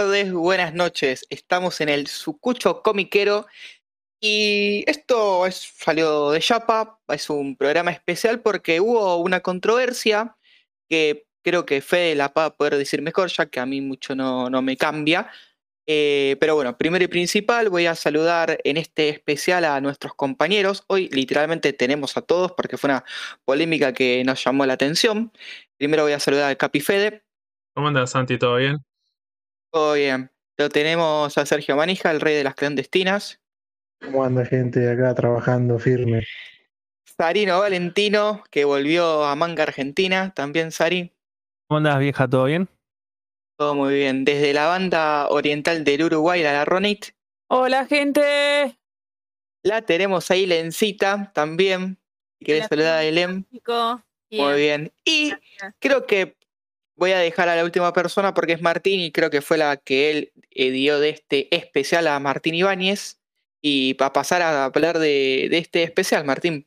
tardes, buenas noches. Estamos en el Sucucho Comiquero y esto es, salió de Yapa. Es un programa especial porque hubo una controversia que creo que Fede la va a poder decir mejor, ya que a mí mucho no, no me cambia. Eh, pero bueno, primero y principal voy a saludar en este especial a nuestros compañeros. Hoy literalmente tenemos a todos porque fue una polémica que nos llamó la atención. Primero voy a saludar al Capi Fede. ¿Cómo andas, Santi? ¿Todo bien? Todo bien. Lo tenemos a Sergio Manija, el rey de las clandestinas. ¿Cómo anda gente acá trabajando firme? Sarino Valentino, que volvió a Manga Argentina. También Sari. ¿Cómo andas, vieja? ¿Todo bien? Todo muy bien. Desde la banda oriental del Uruguay, la Ronit. Hola, gente. La tenemos ahí, Lencita, también. Si querés saludar a Elem. Muy bien. Y Gracias. creo que voy a dejar a la última persona porque es Martín y creo que fue la que él eh, dio de este especial a Martín Ibáñez. Y para pasar a hablar de, de este especial, Martín.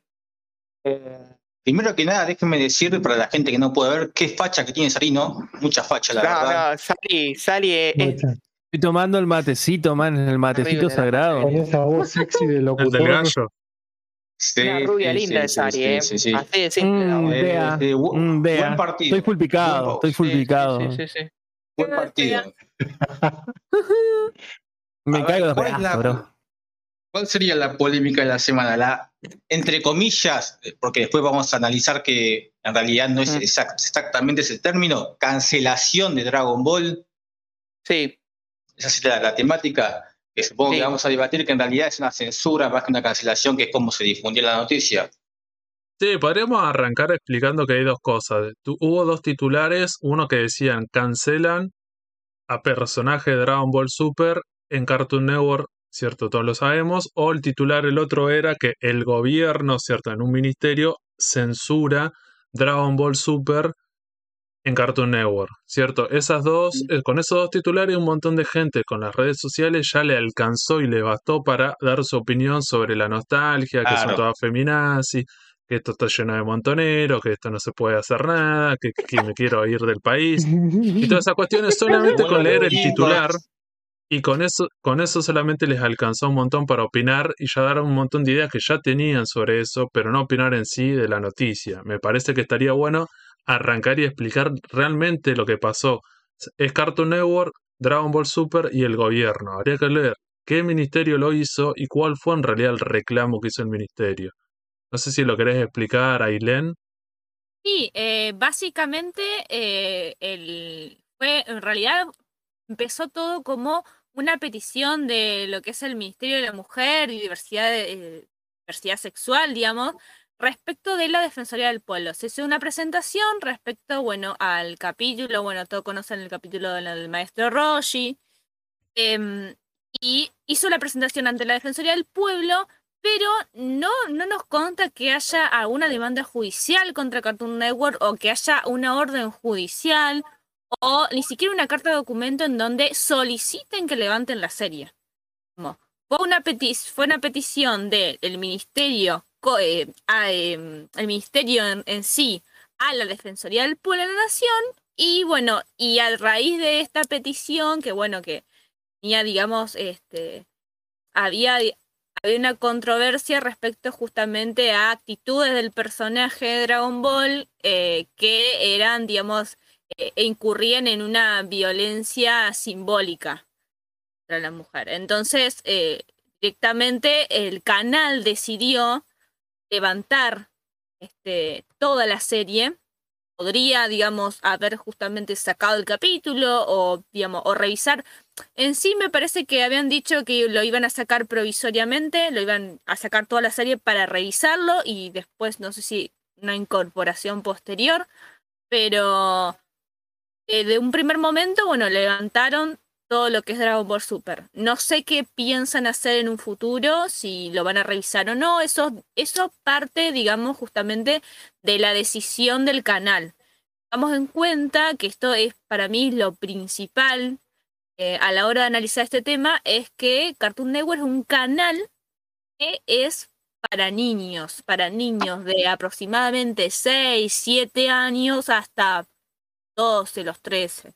Primero que nada, déjenme decir para la gente que no puede ver qué facha que tiene Sarino. Mucha facha, la No, verdad. no, Sari, Sari eh, es, Mucha. Estoy tomando el matecito, man, el matecito sagrado. Con esa voz sexy de El locutor. del gallo. Sí, una rubia sí, linda sí, de sí, Sari, sí, eh. sí, sí. Así de simple. Mm. Eh, eh, mm. Buen partido. Estoy full picado, Buen- estoy full Sí, sí, picado. sí, sí, sí. Buen partido. Me A ver, caigo de ¿cuál la- bro. ¿Cuál sería la polémica de la semana? La, entre comillas, porque después vamos a analizar que en realidad no es Mm. exact- exactamente ese término, cancelación de Dragon Ball. Sí, Esa sería la, la temática que supongo Sí. que vamos a debatir, que en realidad es una censura más que una cancelación, que es como se difundió la noticia. Sí, podríamos arrancar explicando que hay dos cosas. Tu- hubo dos titulares, uno que decían cancelan a personaje de Dragon Ball Super en Cartoon Network, ¿cierto? Todos lo sabemos. O el titular, el otro era que el gobierno, ¿cierto? En un ministerio censura Dragon Ball Super en Cartoon Network, ¿cierto? Esas dos, eh, con esos dos titulares, un montón de gente con las redes sociales ya le alcanzó y le bastó para dar su opinión sobre la nostalgia, que son Claro. todas feminazis, que esto está lleno de montoneros, que esto no se puede hacer nada, que, que me quiero ir del país. Y todas esas cuestiones solamente con leer el titular y con eso, con eso solamente les alcanzó un montón para opinar y ya dar un montón de ideas que ya tenían sobre eso, pero no opinar en sí de la noticia. Me parece que estaría bueno arrancar y explicar realmente lo que pasó. Es Cartoon Network, Dragon Ball Super y el gobierno. Habría que leer qué ministerio lo hizo y cuál fue en realidad el reclamo que hizo el ministerio. No sé si lo querés explicar, Ailén. Sí, eh, básicamente eh, el, fue, en realidad empezó todo como una petición de lo que es el Ministerio de la Mujer y diversidad, eh, diversidad sexual, digamos, respecto de la Defensoría del Pueblo. Se hizo una presentación respecto, bueno, al capítulo, bueno, todos conocen el capítulo del, maestro Roshi, em, y hizo la presentación ante la Defensoría del Pueblo, pero no, no nos conta que haya alguna demanda judicial contra Cartoon Network o que haya una orden judicial o ni siquiera una carta de documento en donde soliciten que levanten la serie. Fue, una fue una petición del ministerio, a, em, el ministerio en, sí a la Defensoría del Pueblo de la Nación y bueno, y a raíz de esta petición, que bueno, que tenía, digamos, este, había, había una controversia respecto justamente a actitudes del personaje de Dragon Ball eh, que eran, digamos, eh, e incurrían en una violencia simbólica contra la mujer. Entonces, eh, directamente el canal decidió levantar este, toda la serie. Podría, digamos, haber justamente sacado el capítulo o, digamos, o revisar. En sí me parece que habían dicho que lo iban a sacar provisoriamente, lo iban a sacar toda la serie para revisarlo y después no sé si una incorporación posterior, pero eh, de un primer momento, bueno, levantaron todo lo que es Dragon Ball Super. No sé qué piensan hacer en un futuro, si lo van a revisar o no. Eso, eso parte, digamos, justamente de la decisión del canal. Tengamos en cuenta que esto es para mí lo principal eh, a la hora de analizar este tema, es que Cartoon Network es un canal que es para niños, para niños de aproximadamente 6, 7 años hasta 12, los 13.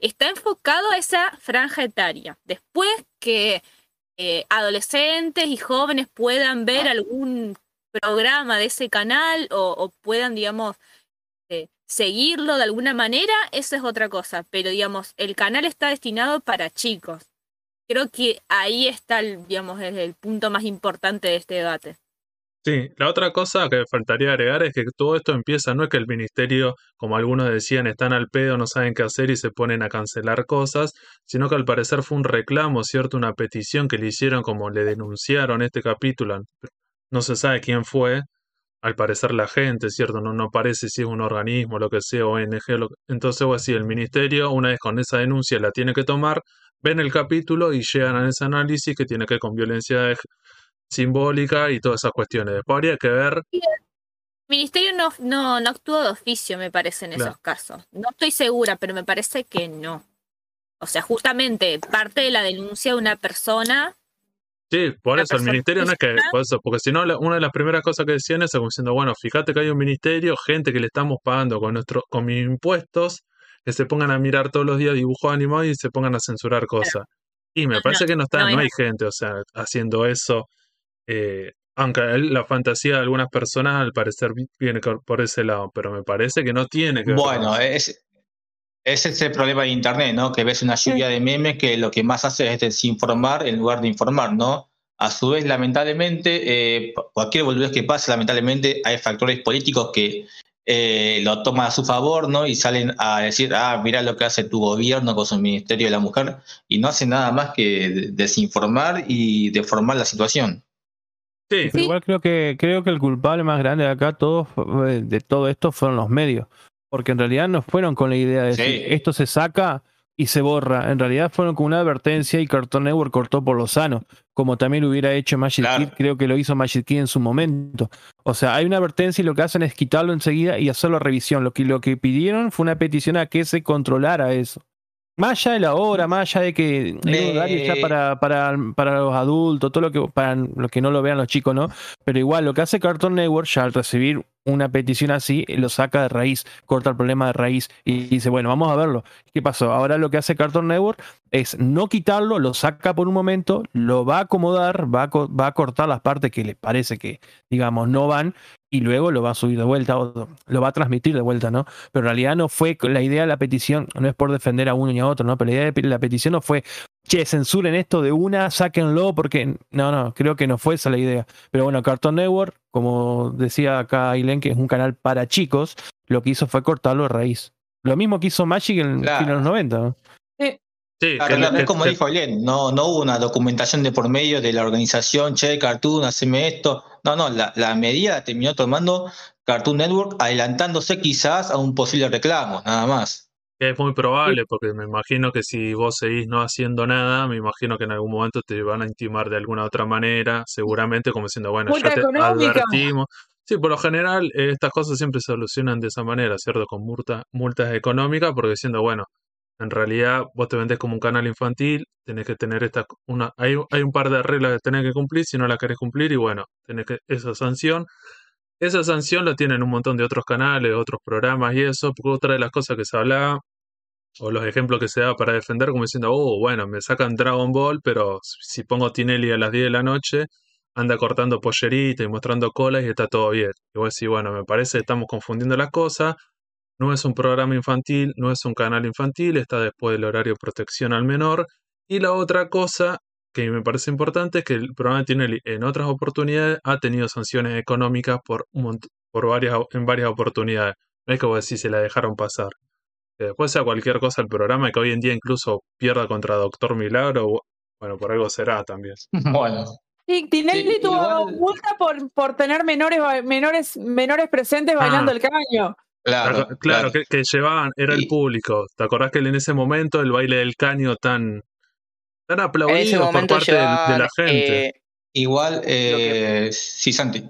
Está enfocado a esa franja etaria. Después que eh, adolescentes y jóvenes puedan ver algún programa de ese canal o, puedan, digamos, eh, seguirlo de alguna manera, eso es otra cosa. Pero, digamos, el canal está destinado para chicos. Creo que ahí está, digamos, el punto más importante de este debate. Sí, la otra cosa que faltaría agregar es que todo esto empieza, no es que el ministerio, como algunos decían, están al pedo, no saben qué hacer y se ponen a cancelar cosas, sino que al parecer fue un reclamo, ¿cierto? Una petición que le hicieron como le denunciaron este capítulo. No se sabe quién fue, al parecer la gente, ¿cierto? No, no parece si es un organismo, lo que sea, ONG, lo que- entonces o así, el ministerio, una vez con esa denuncia, la tiene que tomar, ven el capítulo y llegan a ese análisis que tiene que ver con violencia de- simbólica y todas esas cuestiones. Después habría que ver El ministerio no, no, no actuó de oficio, me parece, en Claro. esos casos. No estoy segura, pero me parece que no. O sea, justamente parte de la denuncia de una persona. Sí, por eso el ministerio no es que, por eso, porque si no, la- una de las primeras cosas que decían es como diciendo, bueno, fíjate que hay un ministerio, gente que le estamos pagando con nuestro, con mis impuestos, que se pongan a mirar todos los días dibujos animados y se pongan a censurar cosas. Y me No, parece no, que no está, no hay gente, o sea, haciendo eso. Eh, aunque la fantasía de algunas personas al parecer vi- viene por ese lado, pero me parece que no tiene que ver Bueno, eso. es, ese es el problema de Internet, ¿no? Que ves una lluvia de memes que lo que más hace es desinformar en lugar de informar, ¿no? A su vez, lamentablemente, eh, cualquier boludez que pase, lamentablemente hay factores políticos que eh, lo toman a su favor, ¿no? Y salen a decir, ah, mira lo que hace tu gobierno con su Ministerio de la Mujer, y no hacen nada más que de- desinformar y deformar la situación. Sí, Pero igual creo que creo que el culpable más grande de acá todos eh, de todo esto fueron los medios, porque en realidad no fueron con la idea de Sí. decir esto se saca y se borra. En realidad fueron con una advertencia y Cartoon Network cortó por lo sano, como también lo hubiera hecho Magic Claro. Kid, creo que lo hizo Magic Kid en su momento. O sea, hay una advertencia y lo que hacen es quitarlo enseguida y hacerlo revisión. Lo que lo que pidieron fue una petición a que se controlara eso. Más allá de la hora, más allá de que horario ya para, para, para los adultos, todo lo que para los que no lo vean los chicos, ¿no? Pero igual lo que hace Cartoon Network ya al recibir una petición así, lo saca de raíz, corta el problema de raíz y dice, bueno, vamos a verlo. ¿Qué pasó? Ahora lo que hace Cartoon Network es no quitarlo, lo saca por un momento, lo va a acomodar, va a, va a cortar las partes que le parece que, digamos, no van y luego lo va a subir de vuelta o lo va a transmitir de vuelta, ¿no? Pero en realidad no fue la idea de la petición, no es por defender a uno ni a otro, ¿no? Pero la idea de la petición no fue, che, censuren esto de una, sáquenlo, porque no, no, creo que no fue esa la idea. Pero bueno, Cartoon Network, como decía acá Aileen, que es un canal para chicos, lo que hizo fue cortarlo de raíz. Lo mismo que hizo Magic en, Claro. en los 90. ¿no? sí, Claro, es como que- dijo Len, no, no hubo una documentación de por medio de la organización, che, Cartoon, haceme esto. No, no, la, la medida la terminó tomando Cartoon Network, adelantándose quizás a un posible reclamo, nada más. es muy probable, porque me imagino que si vos seguís no haciendo nada, me imagino que en algún momento te van a intimar de alguna otra manera, seguramente como diciendo, bueno, Multa ya te económica. advertimos. Sí, por lo general eh, estas cosas siempre se solucionan de esa manera, ¿cierto? Con multa- multas económicas, porque diciendo, bueno, en realidad vos te vendés como un canal infantil, tenés que tener esta, una, hay, hay un par de reglas que tenés que cumplir, si no la querés cumplir, y bueno, tenés que, esa sanción. Esa sanción la tienen un montón de otros canales, otros programas y eso, porque otra de las cosas que se hablaba, o los ejemplos que se da para defender, como diciendo, oh, bueno, me sacan Dragon Ball, pero si pongo Tinelli a las 10 de la noche, anda cortando pollerita y mostrando colas y está todo bien. Y vos decís, bueno, me parece que estamos confundiendo las cosas, no es un programa infantil, no es un canal infantil, está después del horario de protección al menor. Y la otra cosa que me parece importante es que el programa Tinelli en otras oportunidades ha tenido sanciones económicas por, un mont- por varias, en varias oportunidades. No es que vos decís se la dejaron pasar. Que después sea cualquier cosa el programa y que hoy en día incluso pierda contra Doctor Milagro, bu- bueno, por algo será también. Bueno, Sí, Tinelli Sí, tuvo igual- multa por, por tener menores, menores, menores presentes bailando Ah. el caño. Claro, Claro, claro, Que, que llevaban, era el público. ¿Te acordás que en ese momento el baile del caño tan, tan aplaudido por parte de, de la gente? eh, Igual, eh, sí, Santi.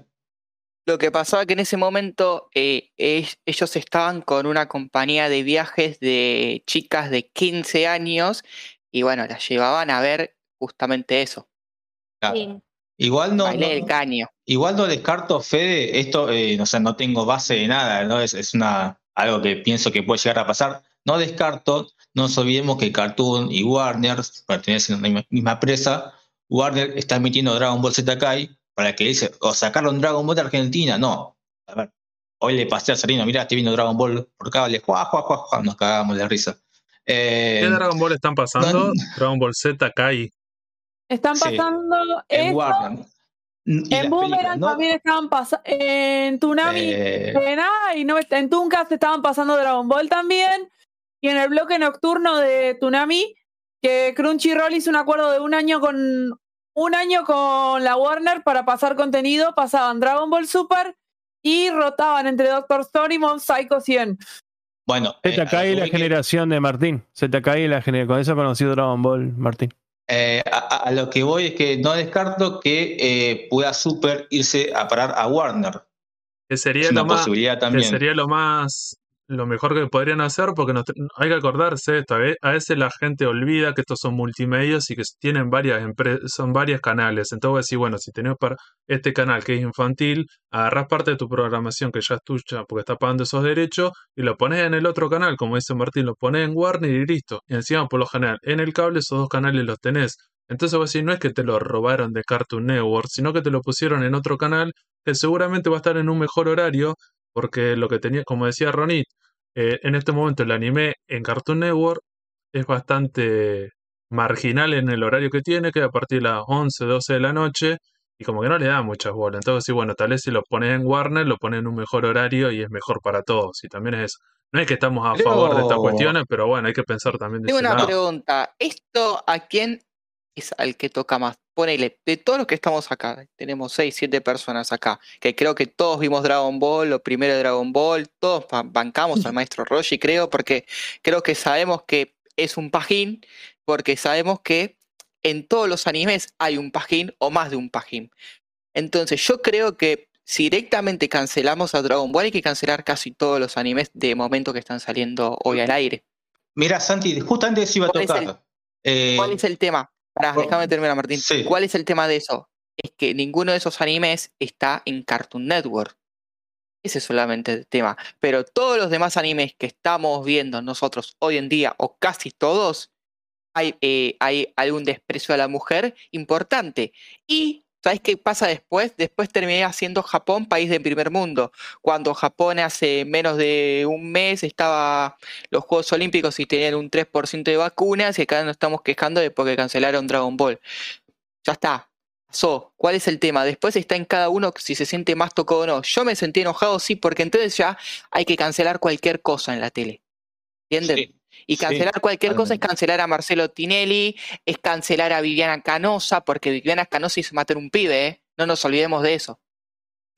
Lo que pasaba que en ese momento eh, es- ellos estaban con una compañía de viajes de chicas de 15 años y bueno, las llevaban a ver justamente eso. Claro. Sí. Igual no, Bailé no- el caño. igual no descarto, Fede, esto, eh, o sea, no tengo base de nada, ¿no? Es, es una, algo que pienso que puede llegar a pasar. No descarto, no nos olvidemos que Cartoon y Warner pertenecen a la misma, misma empresa. Warner está emitiendo Dragon Ball Z Kai para que dice, o sacaron Dragon Ball de Argentina. No, a ver, hoy le pasé a Serino, mira, estoy viendo Dragon Ball por cable, juá, juá, juá, juá, nos cagamos de risa. Eh, ¿Qué Dragon Ball están pasando? no- Dragon Ball Z Kai. Están Sí. pasando en esto. Warner. En Boomerang también estaban pasando. En Tsunami. Eh, en, ay, no, en Tunkas estaban pasando Dragon Ball también. Y en el bloque nocturno de Tsunami, que Crunchyroll hizo un acuerdo de un año con un año con la Warner para pasar contenido, pasaban Dragon Ball Super y rotaban entre Doctor Stone y Mob Psycho 100. bueno, eh, lo ZK que y la que- generación de Martín. ZK y la generación. Con eso conocí Dragon Ball, Martín. Eh, a, a- lo que voy es que no descarto que eh, pueda Super irse a parar a Warner. Que sería Es una lo más, posibilidad que también. sería lo más lo mejor que podrían hacer porque nos- hay que acordarse esto a ve- a veces la gente olvida que estos son multimedios y que tienen varias son varios canales. Entonces decís bueno si tenés para este canal que es infantil agarrás parte de tu programación que ya es tuya porque está pagando esos derechos y lo pones en el otro canal como dice Martín lo pones en Warner y listo. Y encima por lo general en el cable esos dos canales los tenés. Entonces vos decís no es que te lo robaron de Cartoon Network sino que te lo pusieron en otro canal que seguramente va a estar en un mejor horario porque lo que tenía, como decía Ronit, eh, en este momento el anime en Cartoon Network es bastante marginal en el horario que tiene, que a partir de las 11, 12 de la noche, y como que no le da muchas bolas. Entonces, sí, bueno, tal vez si lo pones en Warner, lo pones en un mejor horario y es mejor para todos. Y también es eso. No es que estamos a favor de estas cuestiones, pero bueno, hay que pensar también de Tengo una lado. pregunta. ¿Esto a quién es al que toca más? Ponele, de todos los que estamos acá, tenemos 6, 7 personas acá, que creo que todos vimos Dragon Ball, lo primero de Dragon Ball, todos ba- bancamos al maestro Roshi, creo, porque creo que sabemos que es un pajín, porque sabemos que en todos los animes hay un pajín o más de un pajín. Entonces yo creo que si directamente cancelamos a Dragon Ball hay que cancelar casi todos los animes de momento que están saliendo hoy al aire. Mira, Santi, justamente eso iba a ¿Cuál es el- tocar. Eh, ¿Cuál es el tema? Pará, por- déjame terminar, Martín. sí. ¿Cuál es el tema de eso? Es que ninguno de esos animes está en Cartoon Network. Ese es solamente el tema. Pero todos los demás animes que estamos viendo nosotros hoy en día, o casi todos, hay, eh, hay algún desprecio a la mujer importante. Y, ¿sabes qué pasa después? Después terminé haciendo Japón país del primer mundo. Cuando Japón hace menos de un mes estaba los Juegos Olímpicos y tenían un 3% de vacunas y acá nos estamos quejando de porque cancelaron Dragon Ball. Ya está. Pasó. ¿Cuál es el tema? Después está en cada uno si se siente más tocado o no. Yo me sentí enojado, sí, porque entonces ya hay que cancelar cualquier cosa en la tele. ¿Entienden? sí, Y sí, cancelar cualquier cosa es cancelar a Marcelo Tinelli, es cancelar a Viviana Canosa, porque Viviana Canosa hizo matar un pibe, ¿eh? No nos olvidemos de eso.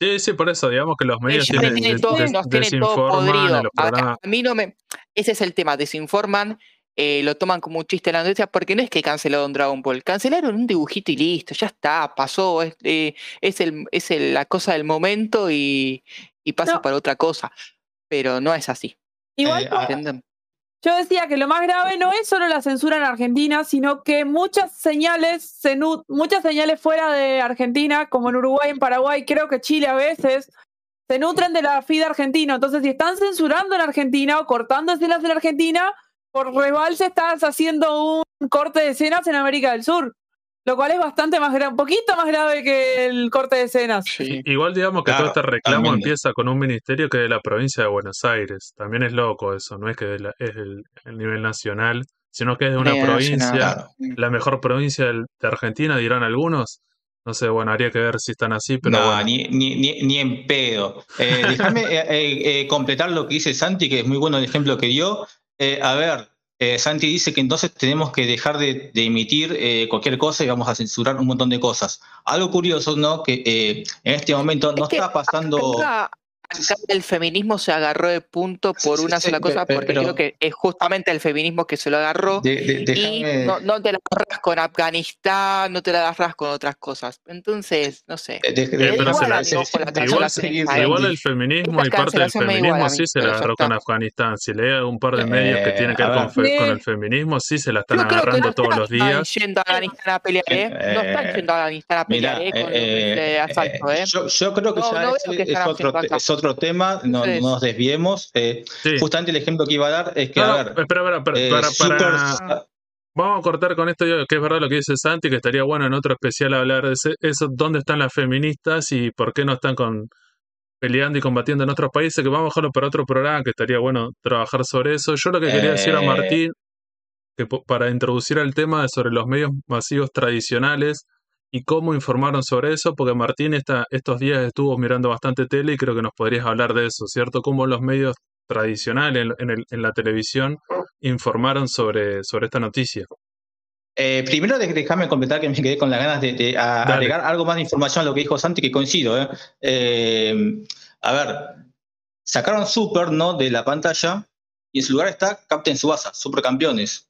Sí, sí, por eso, digamos que los medios Ella tienen, tiene des- todo- des- nos tiene todo podrido. en los A, programas. a mí no me. Ese es el tema, desinforman, eh, lo toman como un chiste en la noticia, porque no es que cancelaron Dragon Ball, cancelaron un dibujito y listo, ya está, pasó, es, eh, es, el, es el- la cosa del momento y, y pasa No. para otra cosa. Pero no es así. Igual Eh, yo- decía que lo más grave no es solo la censura en Argentina, sino que muchas señales, muchas señales fuera de Argentina, como en Uruguay, en Paraguay, creo que Chile a veces, se nutren de la FIDE argentino. Entonces, si están censurando en Argentina o cortando escenas en Argentina, por rebalse estás haciendo un corte de escenas en América del Sur. Lo cual es bastante más grave, un poquito más grave que el corte de escenas. Sí. Igual digamos que Claro, todo este reclamo empieza con un ministerio que es de la provincia de Buenos Aires. También es loco eso, no es que de la- es el, el nivel nacional, sino que es de una Nivel provincia, nacional. Claro. la mejor provincia del- de Argentina, dirán algunos. No sé, bueno, habría que ver si están así, pero no, bueno. ni, ni, ni, ni en pedo. Eh, déjame eh, eh, eh, completar lo que dice Santi, que es muy bueno el ejemplo que dio. Eh, a ver, eh, Santi dice que entonces tenemos que dejar de, de emitir eh, cualquier cosa y vamos a censurar un montón de cosas. Algo curioso, ¿no? Que eh, en este momento no Es que está pasando. Acá, acá el feminismo se agarró de punto por Sí, una sí, sola cosa, pe- porque pero- creo que es justamente el feminismo que se lo agarró. De- de- Y déjame- no, no te la agarras con Afganistán, no te la agarras con otras cosas. Entonces, no sé. de- Eh, pero igual el feminismo y parte del feminismo sí se la pero agarró con. Afganistán. Si lee un par de medios que Eh, tienen que ver con, con Sí. el feminismo, sí se la están que agarrando no todos los están días. yendo a Afganistán a pelear, ¿eh? No están Eh, yendo a Afganistán a pelear, Mira, ¿eh? Con que eh, eh, asalto, eh, ¿eh? yo, creo que No, ya que es, otro, otro tema, no, nos desviemos. eh, Sí. Justamente el ejemplo que iba a dar es que, No, a ver, espera, espera, espera, eh, para, super- Vamos a cortar con esto, yo, que es verdad lo que dice Santi, que estaría bueno en otro especial hablar de ese- eso, dónde están las feministas y por qué no están con peleando y combatiendo en otros países, que vamos a dejarlo para otro programa, que estaría bueno trabajar sobre eso. Yo lo que quería decir a Eh. Martín, que para introducir el tema sobre los medios masivos tradicionales y cómo informaron sobre eso, porque Martín esta, estos días estuvo mirando bastante tele y creo que nos podrías hablar de eso, ¿cierto? Cómo los medios tradicionales en, en el- en la televisión informaron sobre, sobre esta noticia. Eh, primero déjame completar que me quedé con las ganas de, de a- Dale. agregar algo más de información a lo que dijo Santi, que coincido. ¿eh? Eh, a ver, sacaron Super ¿no? de la pantalla y en su lugar está Captain Subasa, Supercampeones.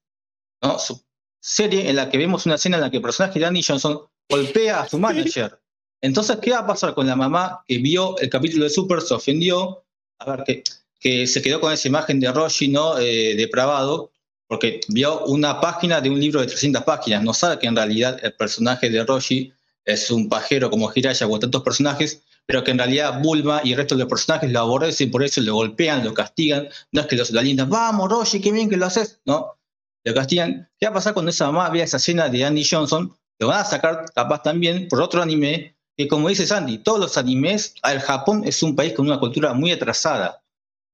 ¿no? Su serie en la que vemos una escena en la que el personaje de Andy Johnson golpea a su manager. Entonces, ¿qué va a pasar con la mamá que vio el capítulo de Super, se ofendió? A ver, que, que se quedó con esa imagen de Roshi, ¿no? Eh, depravado, porque vio una página de un libro de 300 páginas. No sabe que en realidad el personaje de Roshi es un pajero como Hiraya o tantos personajes, pero que en realidad Bulma y el resto de los personajes lo aborrecen por eso lo golpean, lo castigan. No es que los alientan, vamos Roshi, qué bien que lo haces. No, lo castigan. ¿Qué va a pasar cuando esa mamá vea esa escena de Andy Johnson? Lo van a sacar capaz también por otro anime, que como dice Sandy, todos los animes, el Japón es un país con una cultura muy atrasada.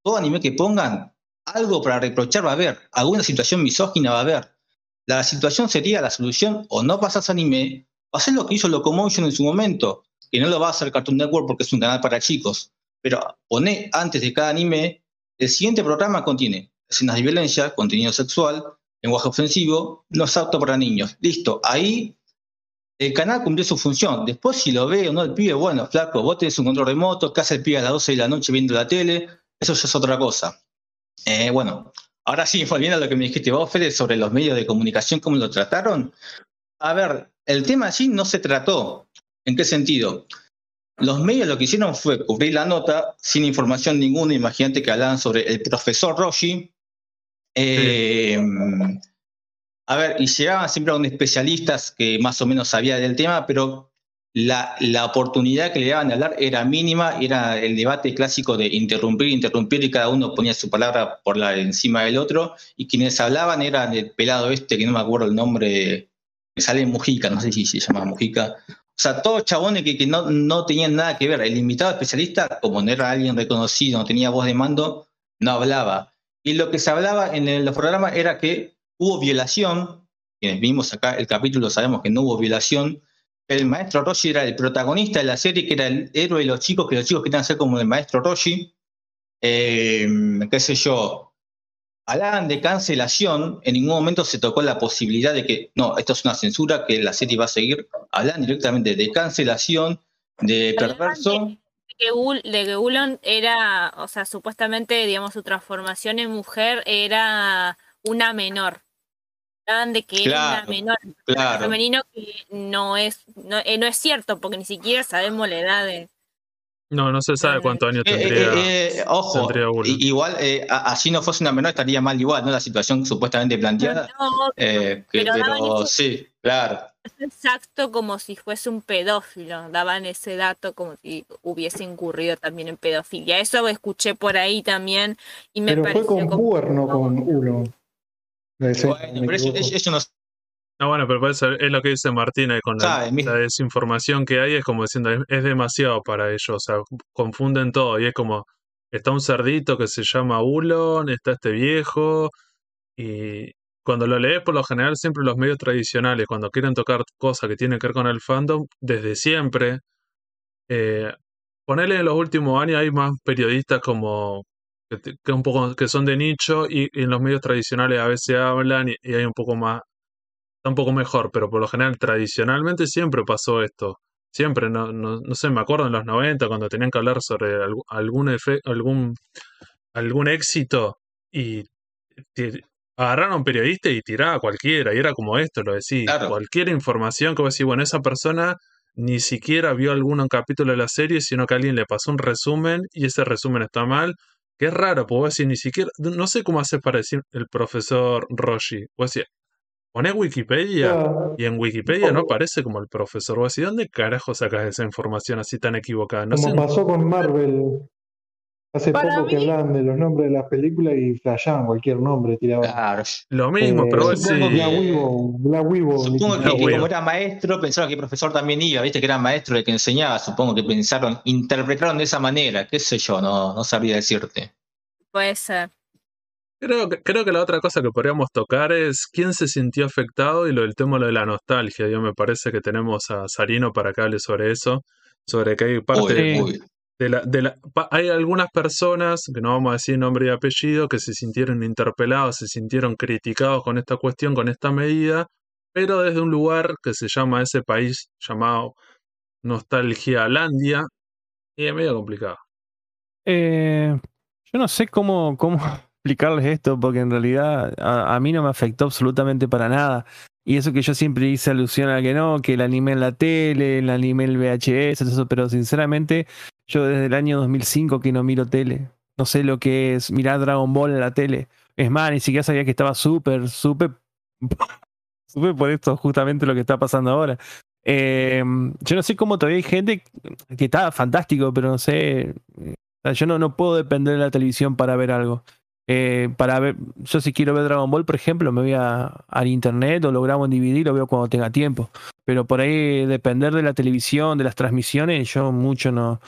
Todo anime que pongan, algo para reprochar va a haber, alguna situación misógina va a haber. La situación sería la solución o no pasas anime, o hacer lo que hizo Locomotion en su momento, que no lo va a hacer Cartoon Network porque es un canal para chicos, pero pone antes de cada anime, el siguiente programa contiene escenas de violencia, contenido sexual, lenguaje ofensivo, no es apto para niños. Listo, ahí el canal cumplió su función. Después, si lo ve o no el pibe, bueno, flaco, vos tenés un control remoto, ¿qué hace el pibe a las 12 de la noche viendo la tele? Eso ya es otra cosa. Eh, bueno, ahora sí, volviendo a lo que me dijiste vos, Fede, sobre los medios de comunicación, cómo lo trataron. A ver, el tema allí no se trató. ¿En qué sentido? Los medios lo que hicieron fue cubrir la nota sin información ninguna. Imagínate que hablaban sobre el profesor Roshi. Eh, a ver, y llegaban siempre a un especialistas que más o menos sabía del tema, pero la, la oportunidad que le daban de hablar era mínima, era el debate clásico de interrumpir, interrumpir, y cada uno ponía su palabra por la encima del otro, y quienes hablaban eran el pelado este, que no me acuerdo el nombre, sale Mujica, no sé si se llama Mujica. O sea, todos chabones que, que no, no tenían nada que ver. El invitado especialista, como no era alguien reconocido, no tenía voz de mando, no hablaba. Y lo que se hablaba en los programas era que hubo violación. Quienes vimos acá el capítulo sabemos que no hubo violación. El maestro Roshi era el protagonista de la serie, que era el héroe de los chicos, que los chicos querían ser como el maestro Roshi. Eh, qué sé yo. Hablaban de cancelación, en ningún momento se tocó la posibilidad de que, no, esto es una censura, que la serie va a seguir. Hablan directamente de cancelación, de perverso. de que, Ul- de que Ulon era, o sea, supuestamente, digamos, su transformación en mujer era una menor. De que era una Claro, menor Claro. femenino que no es, no, eh, no es cierto, porque ni siquiera sabemos la edad de. No, no se sabe cuántos años Eh, eh, tendría. eh, eh, ojo, tendría igual, eh, así no fuese una menor, estaría mal igual, ¿no? La situación supuestamente planteada. No, Eh, que- pero daban pero sí, claro. es exacto como si fuese un pedófilo. Daban ese dato como si hubiese incurrido también en pedofilia. Eso escuché por ahí también y me Pero fue con como- Buer, no con Uno. Bueno, pero no No, bueno, pero por eso es lo que dice Martina con la, Sabe, mi- la desinformación que hay, es como diciendo, es, es demasiado para ellos, o sea, confunden todo y es como, está un cerdito que se llama Ulon, está este viejo, y cuando lo lees por lo general siempre los medios tradicionales, cuando quieren tocar cosas que tienen que ver con el fandom, desde siempre, eh, ponerle en los últimos años hay más periodistas como que, te- que un poco que son de nicho y, y en los medios tradicionales a veces hablan y, y hay un poco más está un poco mejor, pero por lo general tradicionalmente siempre pasó esto. Siempre, no, no, no sé, me acuerdo en los 90 cuando tenían que hablar sobre algún, efe- algún, algún éxito y agarraron a un periodista y tiraba a cualquiera, y era como esto, lo decís, Claro. cualquier información que vos decís, bueno, esa persona ni siquiera vio algún capítulo de la serie, sino que alguien le pasó un resumen y ese resumen está mal, que es raro, porque vos decís, ni siquiera, no sé cómo haces para decir el profesor Roshi, vos decís, ponés Wikipedia y en Wikipedia no aparece como el profesor, vos decís, ¿dónde carajo sacas esa información así tan equivocada? No Como sé, pasó con Marvel. Hace Para poco que hablaban de los nombres de las películas y flashaban cualquier nombre, tiraban. Claro. lo mismo, pero vos supongo decís, Black Widow, Black Widow, Supongo que, como era maestro, pensaron que el profesor también iba, viste que era maestro el que enseñaba, supongo que pensaron, interpretaron de esa manera, qué sé yo, no, no sabría decirte. Puede ser. Creo que, creo que la otra cosa que podríamos tocar es quién se sintió afectado y lo del tema lo de la nostalgia. Yo me parece que tenemos a Sarino para que hable sobre eso, sobre que hay parte Uy, de, uy. De la, de la- hay algunas personas, que no vamos a decir nombre y apellido, que se sintieron interpelados, se sintieron criticados con esta cuestión, con esta medida, pero desde un lugar que se llama ese país llamado Nostalgialandia, y es medio complicado. Eh, yo no sé cómo, cómo explicarles esto, porque en realidad a, a mí no me afectó absolutamente para nada. Y eso que yo siempre hice alusión a que no, que el anime en la tele, el anime en el VHS, eso, pero sinceramente yo desde el año 2005 que no miro tele. No sé lo que es mirar Dragon Ball en la tele. Es más, ni siquiera sabía que estaba súper, súper, súper por esto, justamente lo que está pasando ahora. Eh, yo no sé cómo todavía hay gente que está fantástico, pero no sé, sea, yo no, no puedo depender de la televisión para ver algo. Eh, para ver, yo si quiero ver Dragon Ball, por ejemplo, me voy a, al internet o lo grabo en DVD lo veo cuando tenga tiempo. Pero por ahí depender de la televisión, de las transmisiones, yo mucho no.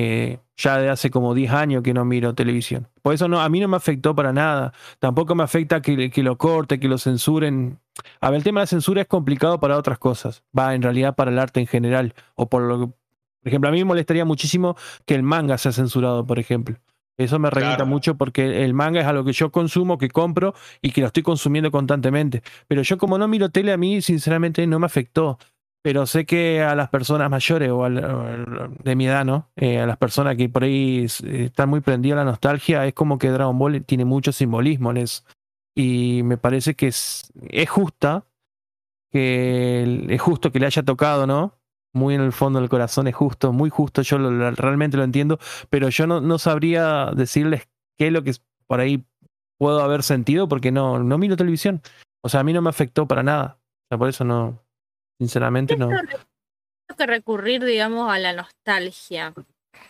Eh, ya de hace como 10 años que no miro televisión. Por eso no, a mí no me afectó para nada. Tampoco me afecta que, que lo corte, que lo censuren. A ver, el tema de la censura es complicado para otras cosas. Va, en realidad para el arte en general. O por lo que, por ejemplo, a mí me molestaría muchísimo que el manga sea censurado, por ejemplo. Eso me revienta Claro. mucho porque el manga es algo que yo consumo, que compro y que lo estoy consumiendo constantemente. Pero yo como no miro tele, a mí sinceramente no me afectó. Pero sé que a las personas mayores o de mi edad, ¿no? Eh, a las personas que por ahí están muy prendidas a la nostalgia, es como que Dragon Ball tiene mucho simbolismo en eso. Y me parece que es, justa, que es justo que le haya tocado, ¿no? Muy en el fondo del corazón es justo, muy justo, yo lo- realmente lo entiendo, pero yo no, no sabría decirles qué es lo que por ahí puedo haber sentido porque no, no miro televisión. O sea, a mí no me afectó para nada. O sea, por eso no, sinceramente no. Tengo que recurrir, digamos, a la nostalgia.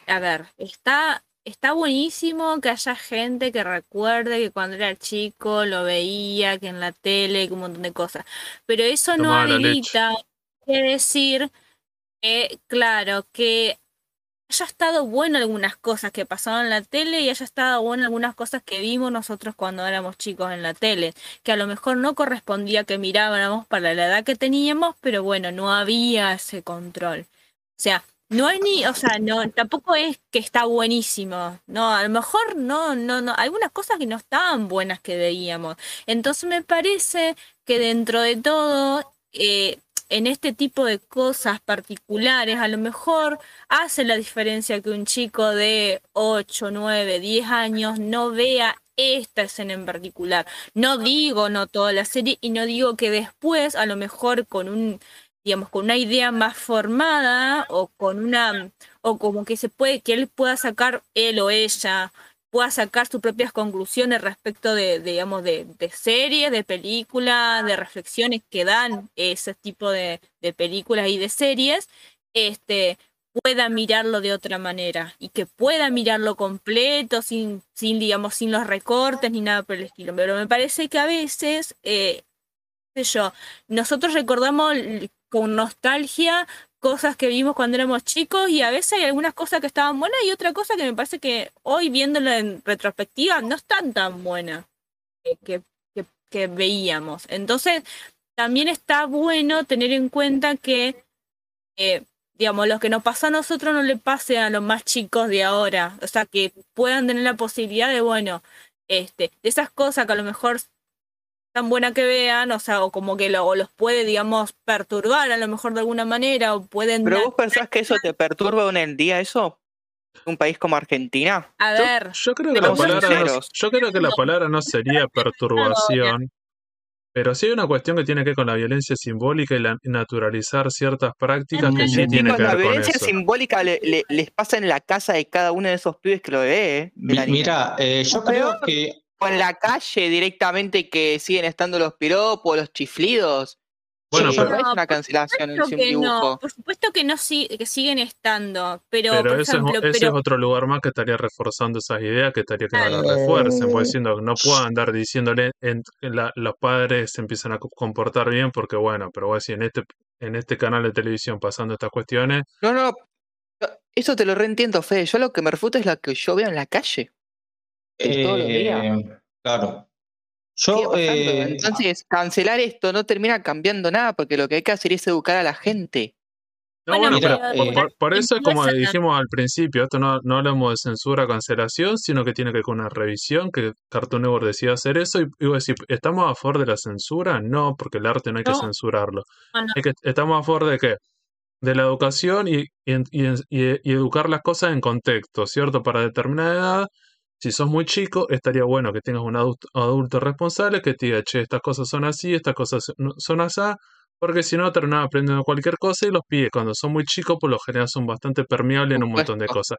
A ver, está, está buenísimo que haya gente que recuerde que cuando era chico lo veía, que en la tele, que un montón de cosas. Pero eso no habilita decir que, claro, que haya estado bueno algunas cosas que pasaron en la tele y haya estado bueno algunas cosas que vimos nosotros cuando éramos chicos en la tele, que a lo mejor no correspondía que mirábamos para la edad que teníamos, pero bueno, no había ese control. O sea, no hay ni, o sea, no, tampoco es que está buenísimo. No, a lo mejor no, no, no, algunas cosas que no estaban buenas que veíamos. Entonces me parece que dentro de todo, eh, en este tipo de cosas particulares, a lo mejor hace la diferencia que un chico de 8, 9, 10 años no vea esta escena en particular. No digo no toda la serie y no digo que después, a lo mejor con un, digamos, con una idea más formada o con una, o como que se puede, que él pueda sacar, él o ella, pueda sacar sus propias conclusiones respecto de, digamos, de, series, de películas, de reflexiones que dan ese tipo de, películas y de series, este, pueda mirarlo de otra manera y que pueda mirarlo completo sin, sin digamos, sin los recortes ni nada por el estilo. Pero me parece que a veces, eh, qué sé yo, nosotros recordamos con nostalgia cosas que vimos cuando éramos chicos y a veces hay algunas cosas que estaban buenas y otra cosa que me parece que hoy viéndolo en retrospectiva no están tan buenas que, veíamos. Entonces, también está bueno tener en cuenta que, eh, digamos, lo que nos pasa a nosotros no le pase a los más chicos de ahora. O sea, que puedan tener la posibilidad de, bueno, este, de esas cosas que a lo mejor tan buena que vean, o sea, o como que lo, o los puede, digamos, perturbar a lo mejor de alguna manera, o pueden... ¿Pero vos pensás que eso te perturba en el día eso? Un país como Argentina. A ver, Yo creo que la palabra no, yo creo que la palabra no sería perturbación, pero sí hay una cuestión que tiene que ver con la violencia simbólica y la, naturalizar ciertas prácticas que sí Mm, tiene Chicos, que la ver con violencia eso. simbólica le- le- les pasa en la casa de cada uno de esos pibes que lo ve, ¿eh? Mi-. Mira, eh, yo creo que O en la calle directamente que siguen estando los piropos, los chiflidos. Bueno, Sí, pero- no es una cancelación en un que no, dibujo. por supuesto que no si- que siguen estando, pero, Pero por ese, ejemplo, es, ese pero es otro lugar más que estaría reforzando esas ideas, que estaría que no las refuercen, pues diciendo que no puedo andar diciéndole, en, en la- los padres se empiezan a co- comportar bien, porque bueno, pero voy a decir, en este, en este canal de televisión pasando estas cuestiones, No, no, no, eso te lo reentiendo, Fede. Yo lo que me refuto es lo que yo veo en la calle. De todos los días. eh, claro. Yo eh, Entonces, cancelar esto no termina cambiando nada, porque lo que hay que hacer es educar a la gente. No, Bueno, bueno, pero por, eh, por- por eso es como dijimos al principio, esto no, no hablamos de censura o cancelación, sino que tiene que ver con una revisión, que Cartoon Network decida hacer eso, y, y decís, ¿estamos a favor de la censura? No, porque el arte no hay que No. censurarlo. No. Hay que, estamos a favor de qué? De la educación y, y- y educar las cosas en contexto, ¿cierto? Para determinada edad, si sos muy chico, estaría bueno que tengas un adulto, adulto responsable que te diga, che, estas cosas son así, estas cosas son así, porque si no terminan aprendiendo cualquier cosa y los pibes cuando son muy chicos por lo general son bastante permeables en un montón de cosas.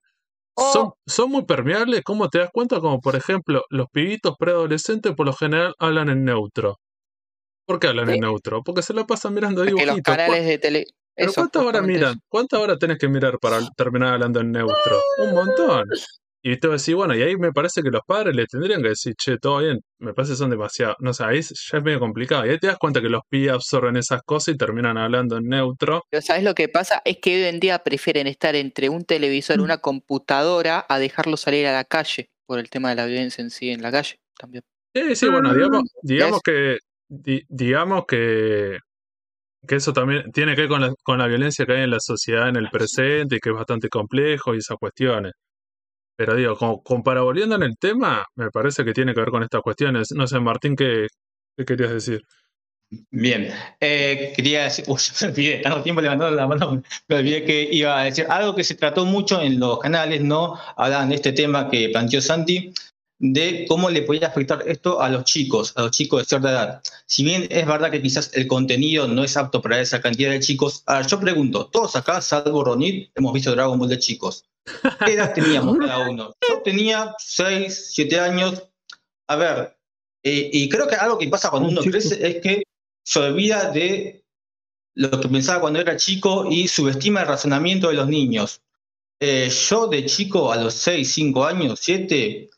Son, muy permeables, ¿cómo te das cuenta? Como por ejemplo, los pibitos preadolescentes por lo general hablan en neutro. ¿Por qué hablan Sí. en neutro? Porque se la pasan mirando Porque los dibujitos. canales de tele. ¿Pero Eso, cuántas horas miran? eso. ¿Cuántas horas tenés que mirar para terminar hablando en neutro? Un montón. Y te decir, bueno, y ahí me parece que los padres le tendrían que decir, che, todo bien, me parece que son demasiado. No sé, ahí ya es medio complicado. Y ahí te das cuenta que los pibes absorben esas cosas y terminan hablando en neutro. Pero ¿sabes lo que pasa? Es que hoy en día prefieren estar entre un televisor y una computadora a dejarlo salir a la calle, por el tema de la violencia en sí en la calle también. Sí, sí, bueno, digamos, Mm, digamos que, di- digamos que, que eso también tiene que ver con la, con la violencia que hay en la sociedad en el presente y que es bastante complejo y esas cuestiones. Pero digo, como, volviendo en el tema, me parece que tiene que ver con estas cuestiones. No sé, Martín, ¿qué, qué querías decir? Bien, eh, quería decir, uy, me olvidé, tanto tiempo levantando la mano, me olvidé que iba a decir algo que se trató mucho en los canales, ¿no? Hablan de este tema que planteó Santi, de cómo le podía afectar esto a los chicos, a los chicos de cierta edad. Si bien es verdad que quizás el contenido no es apto para esa cantidad de chicos, a ver, yo pregunto, todos acá, salvo Ronit, hemos visto Dragon Ball de chicos. ¿Qué edad teníamos cada uno? Yo tenía 6, 7 años. A ver, eh, y creo que algo que pasa cuando Un uno crece es que se olvida de lo que pensaba cuando era chico y subestima el razonamiento de los niños. Eh, yo de chico a los 6, 5 años, 7,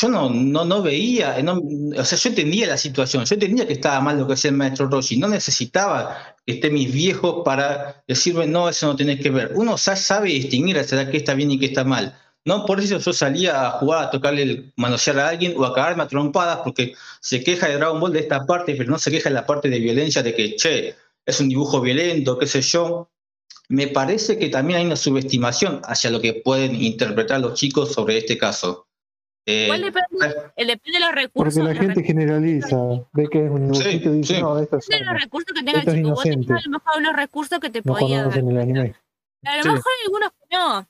yo no, no, no veía, eh, no- o sea, yo entendía la situación, yo entendía que estaba mal lo que hacía el maestro Roshi, no necesitaba que estén mis viejos para decirme, no, eso no tenés que ver. Uno sa- sabe distinguir edad qué está bien y qué está mal. No por eso yo salía a jugar, a tocarle, el, manosear a alguien o a cagarme a trompadas porque se queja de Dragon Ball de esta parte, pero no se queja de la parte de violencia de que, che, es un dibujo violento, qué sé yo. Me parece que también hay una subestimación hacia lo que pueden interpretar los chicos sobre este caso. Eh, Igual depende, eh, depende de los recursos. Porque la gente generaliza, ve que es un dibujito y dice, sí. no, esto es Depende de los recursos que tenga el chico. Vos tenés a lo mejor unos recursos que te no podía dar. conocen el anime. A lo Sí. mejor hay algunos que no.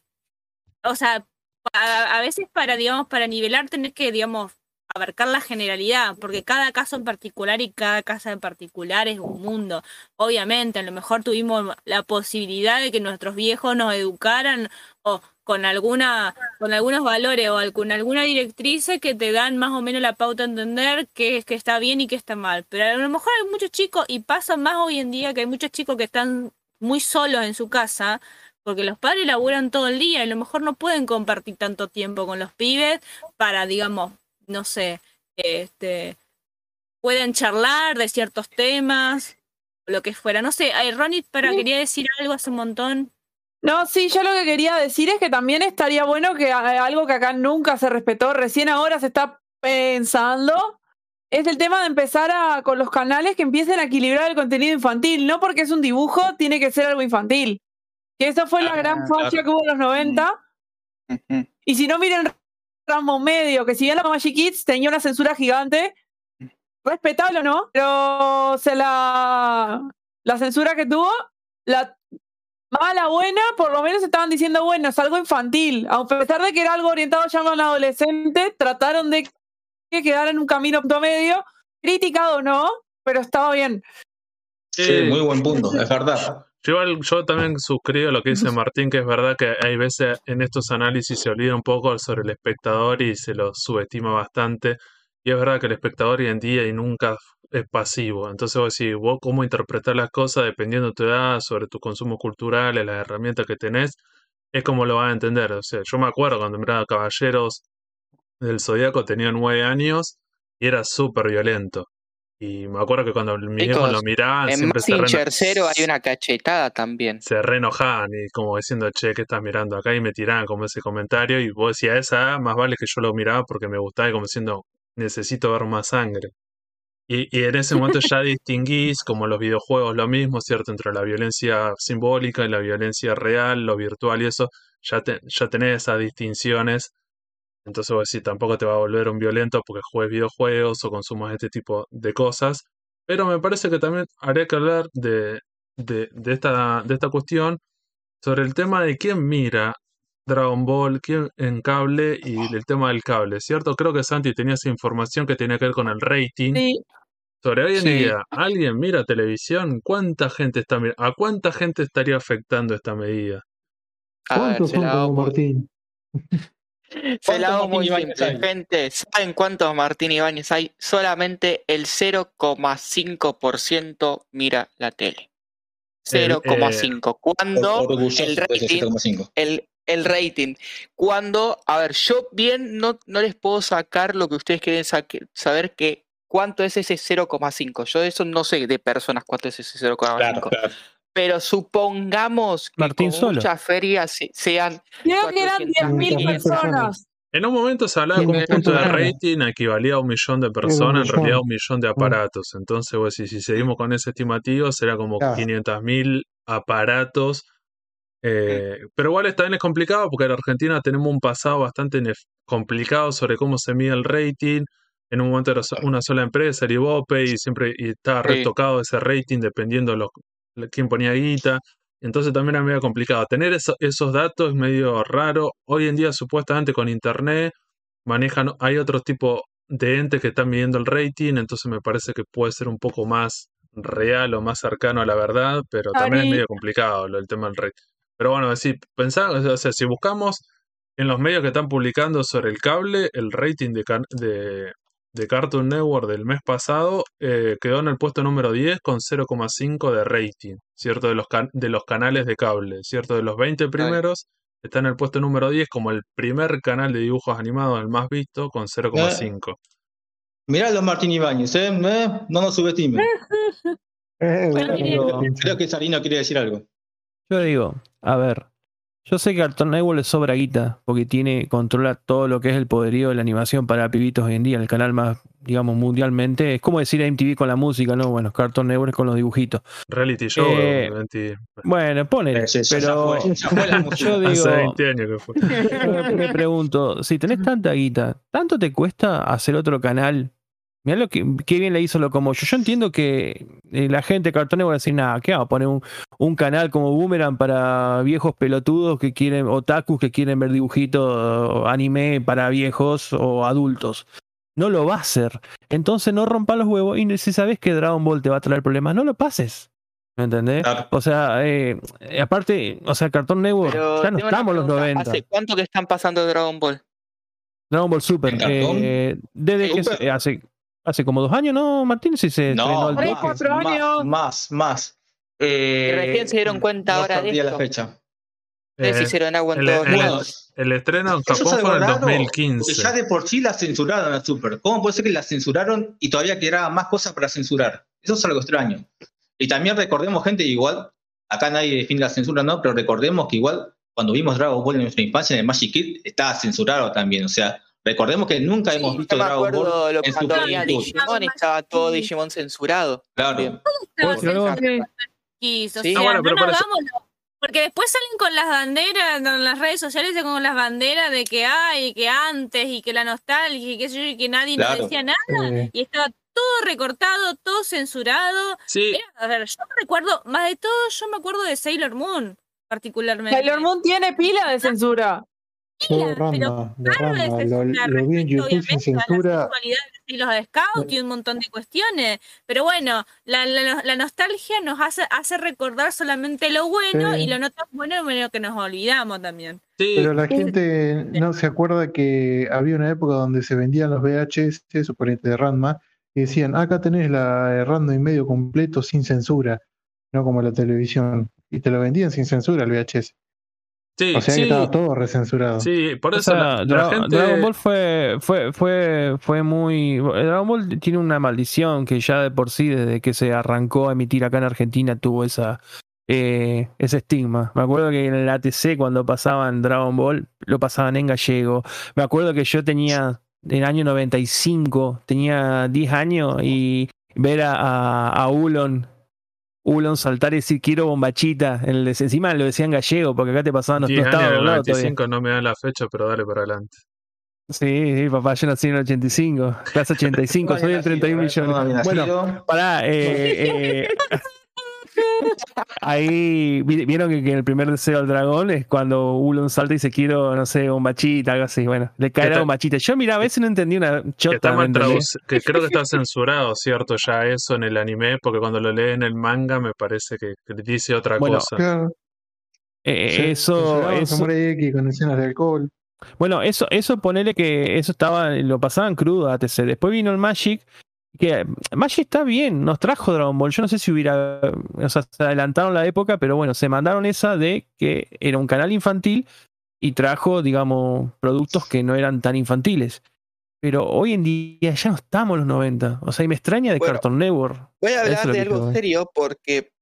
O sea, a, a veces para, digamos, para nivelar tenés que, digamos, abarcar la generalidad, porque cada caso en particular y cada casa en particular es un mundo. Obviamente, a lo mejor tuvimos la posibilidad de que nuestros viejos nos educaran o con alguna, con algunos valores o con alguna directriz que te dan más o menos la pauta a entender qué es que está bien y qué está mal. Pero a lo mejor hay muchos chicos, y pasa más hoy en día que hay muchos chicos que están muy solos en su casa, porque los padres laburan todo el día y a lo mejor no pueden compartir tanto tiempo con los pibes para, digamos, no sé, este, pueden charlar de ciertos temas, o lo que fuera. No sé, Ronnie, pero quería decir algo hace un montón. No, sí, yo lo que quería decir es que también estaría bueno que a- algo que acá nunca se respetó, recién ahora se está pensando, es el tema de empezar a, con los canales que empiecen a equilibrar el contenido infantil. No porque es un dibujo, tiene que ser algo infantil. Que esa fue la Ah, gran falla claro. que hubo en los 90. Ujú. Y si no, miren Ramo Medio, que si bien la Magic Kids tenía una censura gigante, respetable o no, pero se la, la censura que tuvo, la mala, buena, por lo menos estaban diciendo, bueno, es algo infantil. A pesar de que era algo orientado ya a un adolescente, trataron de que quedara en un camino medio, criticado o no, pero estaba bien. Sí, muy buen punto, es verdad. Yo, igual- yo también suscribo lo que dice Martín, que es verdad que hay veces en estos análisis se olvida un poco sobre el espectador y se lo subestima bastante. Y es verdad que el espectador hoy en día y nunca es pasivo. Entonces vos decís, vos cómo interpretar las cosas dependiendo de tu edad, sobre tus consumos culturales, las herramientas que tenés, es como lo vas a entender. O sea, yo me acuerdo cuando miraba Caballeros del Zodíaco, tenía nueve años y era súper violento. Y me acuerdo que cuando mis Chicos, lo miraban, En siempre se Mazinger re- Zero hay una cachetada también. se re enojaban y como diciendo, che, ¿qué estás mirando acá? Y me tiraban como ese comentario y vos decías, a esa más vale que yo lo miraba porque me gustaba y como diciendo, necesito ver más sangre. Y, en ese momento ya distinguís, como los videojuegos, lo mismo, ¿cierto? Entre la violencia simbólica y la violencia real, lo virtual y eso, ya, te- ya tenés esas distinciones. Entonces vos decís, tampoco te va a volver un violento porque juegues videojuegos o consumas este tipo de cosas. Pero me parece que también habría que hablar de, de, de esta, de esta cuestión sobre el tema de quién mira Dragon Ball, quién en cable y el tema del cable, ¿cierto? Creo que Santi tenía esa información que tenía que ver con el rating. Sí, Sobre hoy en Sí. día, ¿alguien mira televisión? ¿Cuánta gente está ¿A cuánta gente estaría afectando esta medida? A ver, ¿Cuántos se son la hago Martín? se ¿Cuántos la hago Martín muy simple. hay? Gente, ¿saben cuántos Martín Ibáñez hay? Solamente el 0,5% mira la tele. El, eh, 0,5. Cuando Orgulloso el rating 7,5. el, el rating. Cuando, a ver, yo bien no, no les puedo sacar lo que ustedes quieren saque- saber que cuánto es ese 0,5. Yo de eso no sé de personas cuánto es ese 0,5. Claro, claro. Pero supongamos que Martín con solo. muchas ferias se- sean creo que eran 400.000 10.000 personas. En un momento se hablaba que un punto de rating equivalía a un millón de personas, en realidad millón. un millón de aparatos. Entonces, pues, si, si seguimos con ese estimativo, será como Claro. 500.000 aparatos. Eh, pero igual también es complicado porque en Argentina tenemos un pasado bastante complicado sobre cómo se mide el rating. En un momento era una sola empresa, el Ibope, y siempre y estaba retocado ese rating dependiendo de lo, quién ponía guita. Entonces también era medio complicado. Tener eso- esos datos es medio raro. Hoy en día, supuestamente con internet, manejan, hay otro tipo de entes que están midiendo el rating, entonces me parece que puede ser un poco más real o más cercano a la verdad, pero también es medio complicado el tema del rating. Pero bueno, si pensá, o sea, si buscamos en los medios que están publicando sobre el cable, el rating de, can- de, de Cartoon Network del mes pasado eh, quedó en el puesto número 10 con 0,5 de rating, ¿cierto? De los, can- de los canales de cable, ¿cierto? De los 20 primeros, está en el puesto número 10 como el primer canal de dibujos animados, el más visto, con 0,5. Mirá los Martín Ibáñez, ¿eh? Eh, No nos subestimen. Eh. Creo que Sarino quiere decir algo. Yo digo, a ver, yo sé que Cartoon Network le sobra guita porque tiene, controla todo lo que es el poderío de la animación para pibitos hoy en día, el canal más, digamos, mundialmente. Es como decir MTV con la música, ¿no? Bueno, Cartoon Network con los dibujitos. Reality show, Eh, Bueno, ponele, sí, sí, ya pero fue, ya fue la música. yo hace digo, 20 años que fue. me, me pregunto, si tenés tanta guita, ¿tanto te cuesta hacer otro canal? Mirá lo que qué bien le hizo Locomotion. Yo entiendo que eh, la gente Network va a decir, nada, ¿qué vamos a poner un, un canal como Boomerang para viejos pelotudos que quieren, otakus que quieren ver dibujitos, anime para viejos o adultos? No lo va a hacer. Entonces no rompa los huevos y si sabes que Dragon Ball te va a traer problemas, no lo pases. ¿Me entendés? Claro. O sea, eh, aparte, o sea, Cartoon Network, Pero ya no estamos en los pregunta, 90. ¿Hace cuánto que están pasando Dragon Ball? Dragon Ball Super. ¿En cartón? eh, desde que Super. hace, hace como dos años, ¿no, Martín? Si se estrenó No, el Tres, toque. más, cuatro años. más, más, más. Eh, recién se dieron cuenta no ahora de sabría la esto. fecha. Eh, hicieron agua en el- todos el- lados. El estreno en Japón fue en el raro, porque 2015. ya de por sí la censuraron a Super. ¿Cómo puede ser que la censuraron y todavía quedaban más cosas para censurar? Eso es algo extraño. Y también recordemos, gente, igual, acá nadie define la censura, ¿no? Pero recordemos que igual cuando vimos Dragon Ball en nuestra infancia en el Magic Kid, estaba censurado también. O sea, recordemos que nunca hemos Sí, visto yo me Dragon acuerdo Ball lo en su plenitud. Digimon estaba todo Digimon censurado. Claro. Porque después salen con las banderas, en las redes sociales con las banderas de que hay, que antes y que la nostalgia y que, sé yo, y que nadie Claro. nos decía nada. Eh, Y estaba todo recortado, todo censurado. Sí, Era- a ver, yo me recuerdo, más de todo, yo me acuerdo de Sailor Moon, particularmente. Sailor Moon tiene pila de censura. De de Rama. Lo, vi en YouTube sin obviamente, a la censura. sexualidad de los scouts y un montón de cuestiones. Pero bueno, la, la- la nostalgia nos hace, hace recordar solamente lo bueno Sí. y lo no tan bueno, bueno que nos olvidamos también. sí. Pero la gente no se acuerda que había una época donde se vendían los VHS, suponete de Ranma, y decían, acá tenés la de Random y medio completo sin censura, no como la televisión. Y te lo vendían sin censura el VHS. Sí, O sea sí, que estaba todo recensurado. sí, por O eso sea, la, la Dra- gente... Dragon Ball fue, fue, fue, fue muy. Dragon Ball tiene una maldición que ya de por sí, desde que se arrancó a emitir acá en Argentina, tuvo esa, eh, ese estigma. Me acuerdo que en el ATC, cuando pasaban Dragon Ball, lo pasaban en gallego. Me acuerdo que yo tenía, en el año 95, tenía 10 años y ver a, a, a Ulon. Ulon saltar y decir quiero bombachita. En el- encima lo decía en gallego, porque acá te pasaban los 10 no estaba años, el doblado todavía. 95 no me da la fecha, pero dale para adelante. Sí, sí, papá, yo nací en el 85, clase 85, soy el 31 millones. Bueno, pará, eh, eh, ahí vi- vieron que, que el primer deseo al dragón es cuando Ulon salta y dice quiero, no sé, bombachita, algo así. Bueno, le cae la está- bombachita. Yo, mira, a veces no entendí una que chota. traduci- que creo que está censurado, ¿cierto? Ya eso en el anime, porque cuando lo leen en el manga me parece que, que dice otra Bueno, cosa. Claro, Eh, se- eso, eso, X con escenas de alcohol. Bueno, eso, eso ponele que eso estaba, lo pasaban crudo a ATC. Después vino el Magic, que Magic está bien, nos trajo Dragon Ball. Yo no sé si hubiera, o sea, se adelantaron la época, pero bueno, se mandaron esa de que era un canal infantil y trajo, digamos, productos que no eran tan infantiles. Pero hoy en día ya no estamos en los 90. O sea, y me extraña de Bueno, Cartoon Network. Voy a hablar de algo serio porque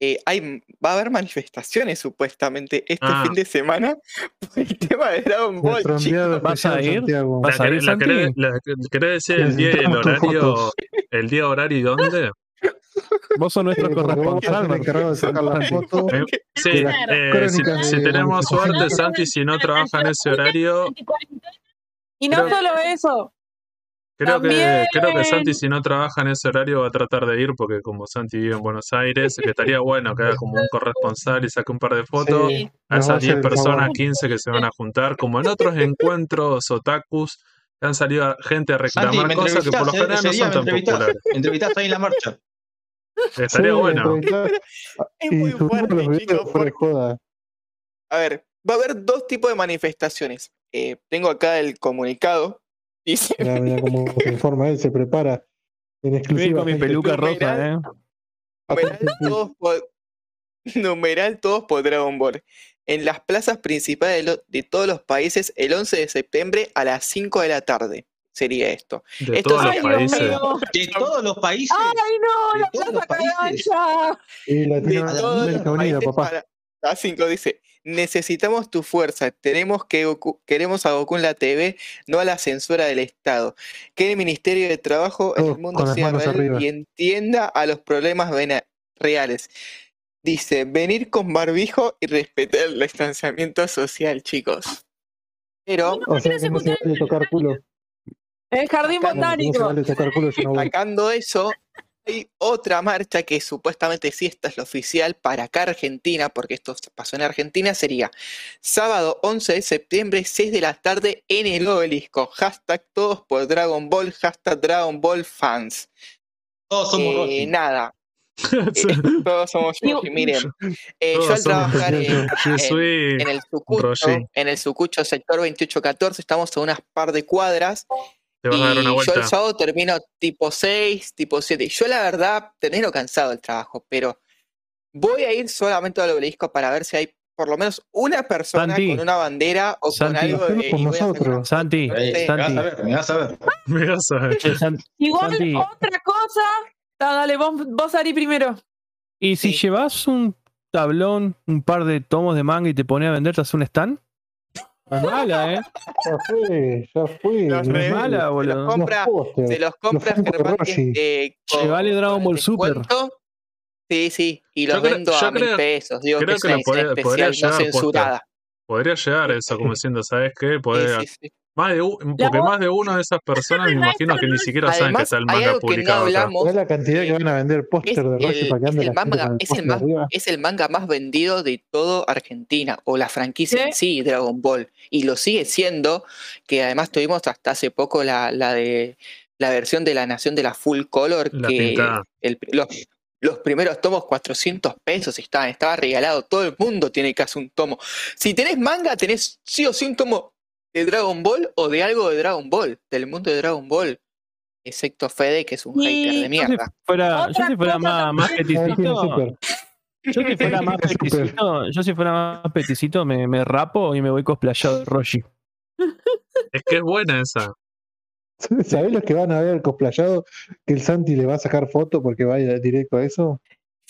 eh, hay, va a haber manifestaciones supuestamente este Ah. fin de semana por el tema de Dragon Ball. ¿Vas a ir? Santiago. ¿Vas a querés- ir, la querés- la- ¿Querés decir el día y el horario? ¿El día, horario y dónde? Vos sos nuestro Eh, corresponsal. encargado de sacar la Santi. foto. Eh, sí, eh, si, si tenemos suerte, Santi, si no trabaja en ese horario, Y no solo eso, creo que, creo que Santi, si no trabaja en ese horario, va a tratar de ir, porque como Santi vive en Buenos Aires, que estaría bueno que haga como un corresponsal y saque un par de fotos Sí, a esas hacer 10 el personas, favor. 15 que se van a juntar, como en otros encuentros otakus, que han salido a- gente a reclamar cosas que por lo general no día son tan populares. me ahí en la marcha. Estaría Sí, bueno. Es muy fuerte, chicos. joda. A ver, va a haber dos tipos de manifestaciones. Eh, tengo acá el comunicado. Dice, Mirá, mirá cómo se informa él, se prepara en exclusiva. con mi peluca roja, ¿eh? numeral todos por, numeral todos por Dragon Ball. En las plazas principales de, lo- de todos los países el 11 de septiembre a las 5 de la tarde. Sería esto. De Esto todos es- los países. mío. De todos los países. ¡Ay, no! ¡La plaza canalla! Y De todos Latinoamérica los Unida, países papá. para- a 5 dice, necesitamos tu fuerza, tenemos que Goku- queremos a Goku en la TV, no a la censura del Estado. Que el Ministerio de Trabajo en el mundo sea real arriba. y entienda a los problemas reales. Dice, venir con barbijo y respetar el distanciamiento social, chicos. Pero O sea que no se vale tocar culo. El jardín Acá no- No se botánico. sacando eso, hay otra marcha que supuestamente sí esta es la oficial para acá Argentina, porque esto pasó en Argentina, sería sábado 11 de septiembre, 6 de la tarde en el obelisco. Hashtag todos por Dragon Ball, hashtag Dragon Ball fans. Todos somos Eh, Rocky. nada, eh, todos somos Yoshi. Miren, eh, yo al trabajar en, en- en el Sucucho, Roshi. en el Sucucho sector 2814, estamos a unas par de cuadras Te vas a dar y una yo vuelta. el sábado termino tipo 6, tipo 7. Yo la verdad termino cansado del trabajo, pero voy a ir solamente al obelisco para ver si hay por lo menos una persona Santi. con una bandera o Santi. con algo de... y nosotros. una Santi, me vas Santi. a ver, me vas a ver. Me vas a ver. Igual, Santi. otra cosa. Ah, dale, vos, vos Ari, primero. Y si Sí. llevas un tablón, un par de tomos de manga y te pones a vender, ¿te hace un stand? Es mala, ¿eh? Ya fue, ya fue. Los No es mala, se los boludo. compra, pósters. se los compra de Germán eh, Che, vale Dragon con Ball Super. descuento. Sí, sí, y los Yo creo- vendo a mil creo- pesos. Digo creo que que es una podría- edición podría especial, no censurada. Podría llegar eso, como diciendo, ¿sabes qué? Sí, Podés sí, sí. Más de, un- porque voz- más de una de esas personas me imagino que ni siquiera saben que está el hay manga que no publicado acá. hablamos. ¿Sabés la cantidad que van a vender póster de Es el- para que es ande el manga- es el arriba? Es el manga más vendido de todo Argentina, o la franquicia en Sí. Dragon Ball. Y lo sigue siendo, que además tuvimos hasta hace poco la, la de la versión de la Nación de la Full Color, La que el- los, los primeros tomos 400 pesos estaban, estaba regalado, todo el mundo tiene casi un tomo. Si tenés manga, tenés sí o sí un tomo de Dragon Ball o de algo de Dragon Ball, del mundo de Dragon Ball. Excepto Fede, que es un Y hater de Yo si mierda. fuera, yo si fuera más, peticito, yo si fuera más peticito, yo si fuera más peticito me, me rapo y me voy cosplayado de Roshi. Es que es buena esa. ¿Sabés los que van a ver el cosplayado? Que el Santi le va a sacar foto porque va a ir directo a eso.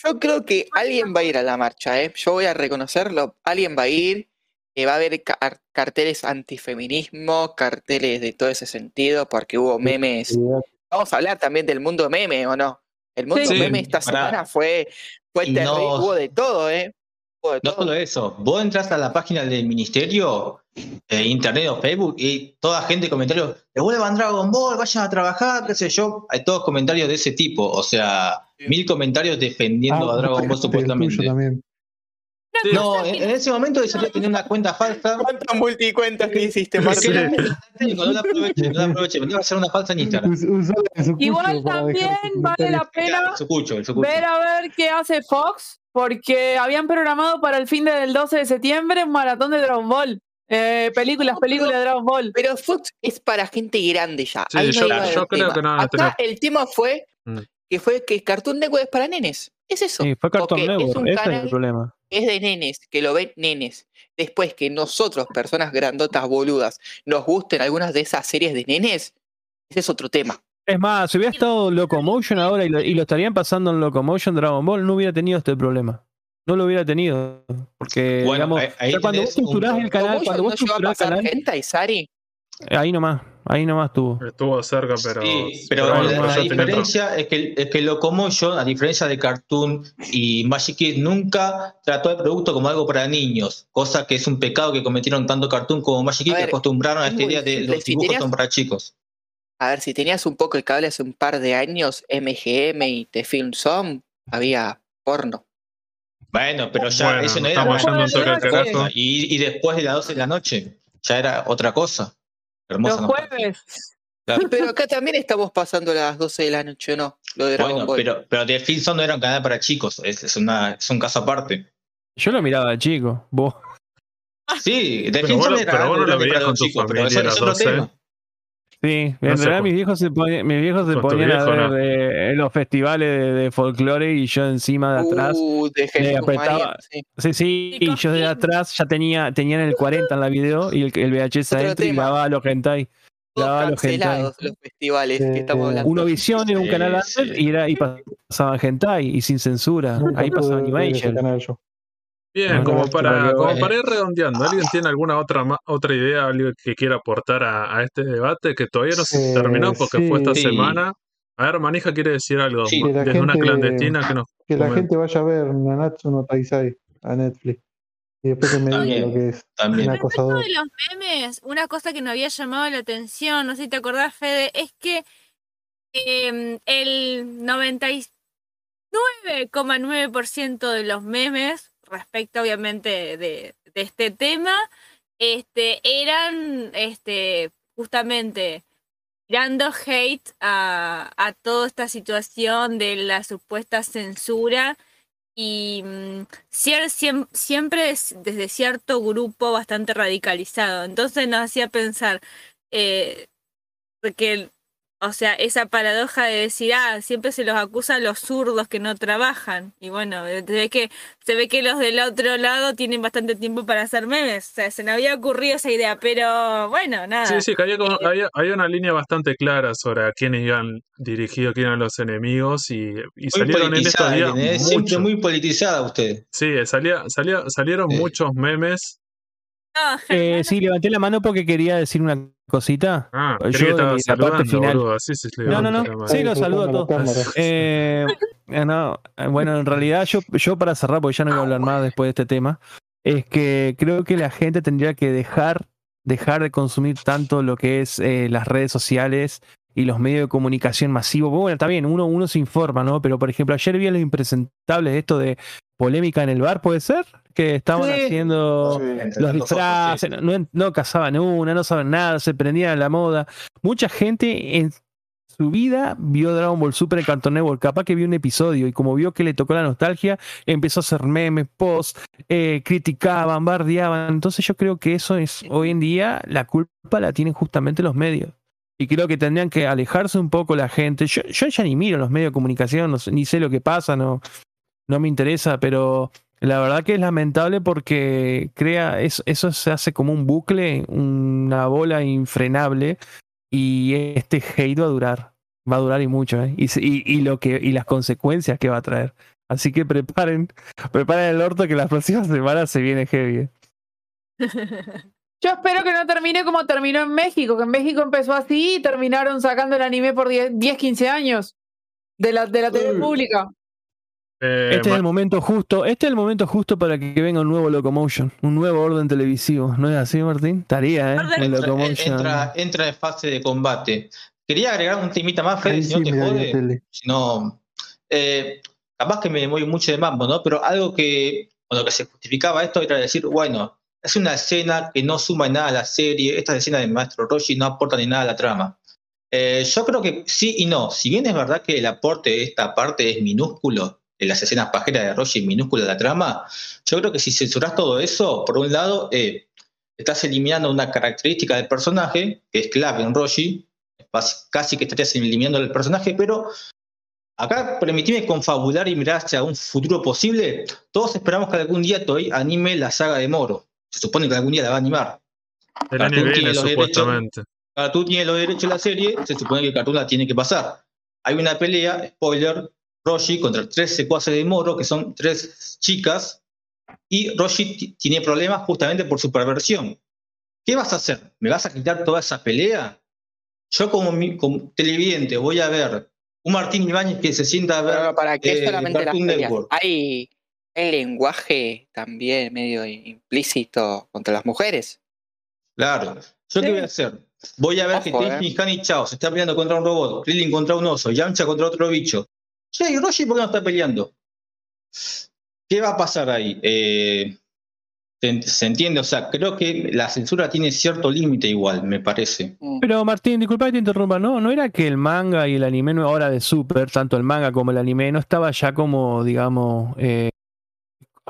Yo creo que alguien va a ir a la marcha, ¿eh? Yo voy a reconocerlo. Alguien va a ir, eh, va a haber car- carteles antifeminismo, carteles de todo ese sentido, porque hubo memes. Vamos a hablar también del mundo meme, ¿o no? El mundo Sí. meme esta Pará. semana fue, fue Y terrible. no- Hubo de todo, ¿eh? De No todo. solo eso, vos entras a la página del ministerio, eh, internet o Facebook, y toda gente comentarios, devuelvan Dragon Ball, vayan a trabajar, qué sé yo. Hay todos comentarios de ese tipo, o sea, Sí. mil comentarios defendiendo Ah, a Dragon Ball supuestamente. también. Sí. No, en, en ese momento debería tener una cuenta falsa. ¿Cuántas multicuentas que hiciste, técnico, no la aproveche, no la aproveche, me va a hacer una falsa en Instagram. Igual también vale la pena ver a ver qué hace Fox, porque habían programado para el fin del 12 de septiembre un maratón de Dragon Ball. Eh, películas, películas de Dragon Ball. Pero Fox es para gente grande ya. Sí, Ahí no yo- iba yo creo tema. que no Acá el tema fue Mm. que fue que Cartoon Network es para nenes. Es eso. Sí, fue Cartoon es ese es canal el problema. es de nenes, que lo ven nenes. Después que nosotros, personas grandotas boludas, nos gusten algunas de esas series de nenes, ese es otro tema. Es más, si hubiera estado Locomotion ahora y lo, y lo estarían pasando en Locomotion Dragon Ball, no hubiera tenido este problema. No lo hubiera tenido. Porque, Bueno, digamos, ahí- ahí ya cuando vos un estructurás el canal, ¿Cómo cuando no vos estructurás el pasar canal, hentai, Sari? Ahí nomás, ahí nomás tuvo. Estuvo cerca, pero. Sí, pero la, diferencia es que, es que Locomotion, a diferencia de Cartoon y Magic Kid, nunca trató el producto como algo para niños, cosa que es un pecado que cometieron tanto Cartoon como Magic Kid, A que acostumbraron a es esta idea de los si dibujos tenías- son para chicos. A ver, si tenías un poco el cable hace un par de años, MGM y The Film Zone, había porno. Bueno, pero ya Bueno, eso no era estamos yendo un toque al otra carajo. cosa. Y, y después de las 12 de la noche, ya era otra cosa. Hermosa Los jueves. Claro. Pero acá también estamos pasando las 12 de la noche, ¿o no? Lo de Dragon Bueno, Ball. pero, pero The Zone no era un canal para chicos, es, es, una, es un caso aparte. Yo lo miraba de chico. Vos. Sí, The lo- era pero vos no lo veías con tu chicos, pero familia a las es otro 12. tema. Sí, en No sé realidad mis viejos se ponían, mis viejos se ponían a viejo, ver no. eh, los festivales de, de folclore y yo encima de atrás. Uh, de Jesús apretaba- María, sí. Sí, sí, Y y yo de atrás ya tenía, tenían el 40 en la video y el, el VHS adentro y grababa los hentai. Grababa los hentai. los festivales que estamos Eh, hablando. Uno Visión era un Sí, canal antes sí. y era y pasaban hentai y sin censura. Ahí pasaba Animation. Bien, Bueno, como para, como eh. para ir redondeando, ¿alguien tiene alguna otra ma- otra idea, que quiera aportar a, a este debate que todavía no se Eh, terminó porque fue esta sí. semana? A ver, Manija quiere decir algo Sí. Que la desde una gente- clandestina que nos Que la gente vaya a ver Nanatsu no Taisai a Netflix. Y después que me diga lo que es. También. Un Respecto acosador. de los memes, una cosa que nos había llamado la atención, no sé si te acordás, Fede, es que em, el 99,9% de los memes, respecto obviamente de, este tema, este, eran este, justamente tirando hate a, a toda esta situación de la supuesta censura y mm, siempre es desde cierto grupo bastante radicalizado. Entonces nos hacía pensar eh, que, o sea, esa paradoja de decir, ah, siempre se los acusa a los zurdos que no trabajan. Y bueno, eh, se ve que, se ve que los del otro lado tienen bastante tiempo para hacer memes. O sea, se me había ocurrido esa idea, pero bueno, nada. Sí, sí, que había, como- Eh, había, había una línea bastante clara sobre a quiénes iban dirigidos, quiénes eran los enemigos y, salieron en estos días es siempre muy politizada usted. Sí, salía, salía, salieron Sí. muchos memes. no, Eh, sí, levanté la mano porque quería decir una cosita. Ah, Yo la parte final. boludo. Así se No, no, no. Sí, los saludo a todos. Eh, eh, no, eh, bueno, en realidad yo, yo para cerrar, porque ya no voy a hablar más después de este tema, es que creo que la gente tendría que dejar dejar de consumir tanto lo que es eh, las redes sociales y los medios de comunicación masivos. Bueno, está bien, uno, uno se informa, ¿no? Pero por ejemplo, ayer vi a los impresentables esto de polémica en el bar, ¿puede ser? Que estaban Sí. haciendo los disfraces, no, no cazaban una, no saben nada, se prendían a la moda. Mucha gente en su vida vio Dragon Ball Super en Cartoon Network, capaz que vio un episodio y como vio que le tocó la nostalgia, empezó a hacer memes, posts, eh, criticaban, bardeaban. Entonces yo creo que eso es, hoy en día, la culpa la tienen justamente los medios. Y creo que tendrían que alejarse un poco la gente. Yo, yo ya ni miro los medios de comunicación, no sé- ni sé lo que pasa, no, no me interesa, pero la verdad que es lamentable porque crea, eso, eso se hace como un bucle, una bola infrenable, y este hate va a durar, va a durar y mucho, ¿eh? y, se- y, y lo que, y las consecuencias que va a traer. Así que preparen, preparen el orto que las próximas semanas se viene heavy. ¿eh? Yo espero que no termine como terminó en México, que en México empezó así y terminaron sacando el anime por 10, 10, 15 años de la, de la TV Mm. pública. Eh, Este es el momento justo, este es el momento justo para que venga un nuevo Locomotion, un nuevo orden televisivo. ¿No es así, Martín? Estaría, ¿eh? El Locomotion. entra, entra en fase de combate. Quería agregar un temita más, Fede, si sí no te jode. tele. Si no, eh, capaz que me voy mucho de mambo, ¿no? Pero algo que, lo que se justificaba esto era decir, bueno, es una escena que no suma en nada a la serie, esta escena del maestro Roshi no aporta ni nada a la trama. Eh, yo creo que sí y no. Si bien es verdad que el aporte de esta parte es minúsculo, de las escenas pajeras de Roshi minúsculo a la trama, yo creo que si censuras todo eso, por un lado, eh, estás eliminando una característica del personaje, que es clave en Roshi, casi que estarías eliminando el personaje, pero acá permitime confabular y mirar hacia un futuro posible. Todos esperamos que algún día Toei anime la saga de Moro. Se supone que algún día la va a animar. el Cartoon tiene los derechos. supuestamente. Cartoon tiene los derechos de la serie, se supone que Cartoon la tiene que pasar. Hay una pelea, spoiler, Roshi contra tres secuaces de Moro, que son tres chicas, y Roshi ti- tiene problemas justamente por su perversión. ¿Qué vas a hacer? ¿Me vas a quitar toda esa pelea? Yo como, mi- como televidente voy a ver un Martín Ibáñez que se sienta a ver... Pero ¿Para qué eh, solamente peleas? Network. Hay, hay lenguaje también medio implícito contra las mujeres. Claro. ¿Yo qué voy a hacer? Voy a ver que Tenkin Han y Chao se está peleando contra un robot, Krillin contra un oso, Yamcha contra otro bicho. ¿Y Roshi por qué no está peleando? ¿Qué va a pasar ahí? Eh, se, entiende, o sea, creo que la censura tiene cierto límite igual, me parece. Mm. Pero Martín, disculpa que te interrumpa, ¿no? ¿No era que el manga y el anime no- ahora de Super, tanto el manga como el anime, no estaba ya como, digamos, eh,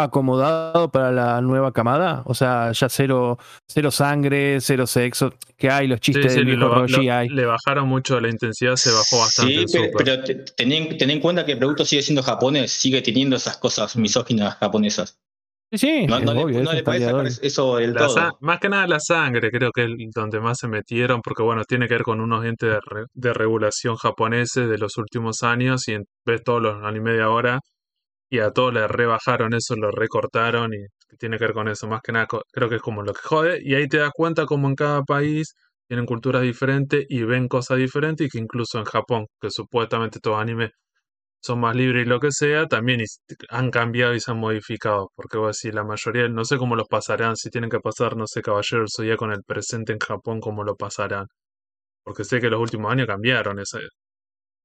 acomodado para la nueva camada? O sea, ya cero, cero sangre, cero sexo, que hay los Sí, chistes sí, le, viejo lo- lo- hay. le bajaron mucho la intensidad, se bajó bastante Sí, pero, Super. pero te- ten, en- ten en cuenta que el producto sigue siendo japonés, sigue teniendo esas cosas misóginas japonesas. Sí, sí, No, es no le, no le aliador. eso del La todo. más que nada la sangre, creo que es donde más se metieron, porque bueno, tiene que ver con unos entes de, re- de regulación japoneses de los últimos años y en- ves todos los animes de ahora y a todos le rebajaron eso, lo recortaron y tiene que ver con eso, más que nada creo que es como lo que jode y ahí te das cuenta como en cada país tienen culturas diferentes y ven cosas diferentes y que incluso en Japón, que supuestamente todos animes son más libres y lo que sea, también han cambiado y se han modificado. Porque voy a decir, la mayoría, no sé cómo los pasarán, si tienen que pasar, no sé, Caballero del en el presente en Japón, cómo lo pasarán. Porque sé que los últimos años cambiaron. Ese.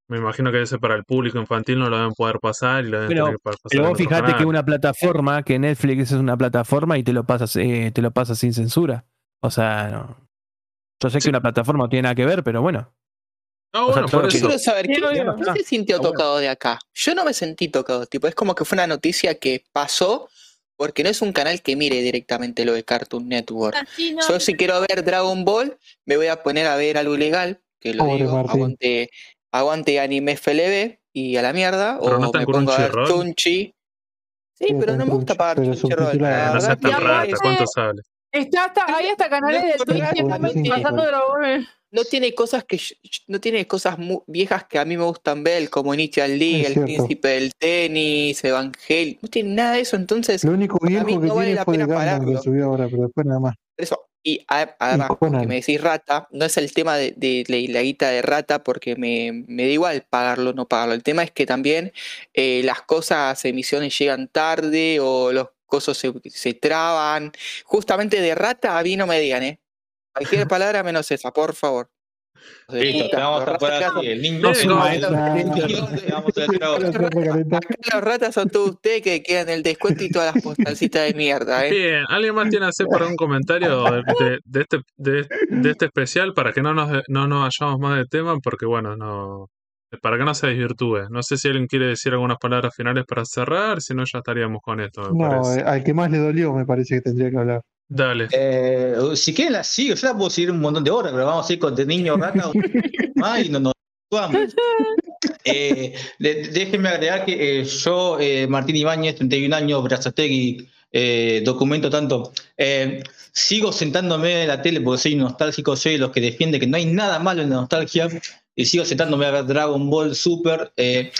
Me imagino que ese para el público infantil no lo deben poder pasar y lo deben Pero- tener que pasar Pero vos otro fijate que una plataforma, que Netflix es una plataforma y te lo pasas, eh, te lo pasas sin censura. O sea, no. yo sé Sí. que una plataforma no tiene nada que ver, pero bueno. Ah, o sea, bueno, por eso. quiero saber, ¿qué, obvio. ¿qué se sintió Ah, bueno. tocado de acá? Yo no me sentí tocado, tipo, es como que fue una noticia que pasó porque no es un canal que mire directamente lo de Cartoon Network. Así no. Yo si quiero ver Dragon Ball, me voy a poner a ver algo ilegal, que lo Pobre digo, aguante, aguante anime FLB y a la mierda, Pero o no me pongo a ver. Chunchi. Sí, pero no me gusta pagar Crunchyroll. la No seas tan rata, ¿cuánto sale? Está hasta, hay hasta canales de No, Twitch que no, están sí, pasando. Dragon Ball. no tiene cosas que yo- no tiene cosas mu- viejas que a mí me gustan ver, como Initial D, Es El cierto. Príncipe del Tenis, Evangel, no tiene nada de eso, entonces Lo único viejo mí que no vale tiene la fue de pena Gundam que subió ahora, pero después nada más. eso. Y además, Conan. porque me decís rata, no es el tema de, la guita de rata, porque me, me da igual pagarlo o no pagarlo. El tema es que también eh, las cosas, emisiones llegan tarde o los cosas se, se traban. Justamente de rata a mí no me digan, ¿eh? Cualquier palabra menos esa, por favor. Listo, te vamos a poner así. El niño. Los ratas son todos ustedes que quedan el descuento y todas las postalcitas de mierda, ¿eh? Bien, ¿alguien más tiene que hacer para un comentario de, de- de este, de, de este especial para que no nos, no nos vayamos más de tema? Porque bueno, no para que no se desvirtúe. No sé si alguien quiere decir algunas palabras finales para cerrar, si no ya estaríamos con esto, me No, parece. eh, al que más le dolió me parece que tendría que hablar. Dale. Eh, si quieren la sigo, yo la puedo seguir un montón de horas, pero vamos a ir con de niño rata más y no nos vamos. Eh, déjenme agregar que eh, yo, eh, Martín Ibáñez, 31 años, Brazategui, eh, documento tanto. eh, sigo sentándome en la tele porque soy nostálgico, soy de los que defiende que no hay nada malo en la nostalgia y sigo sentándome a ver Dragon Ball Super. eh,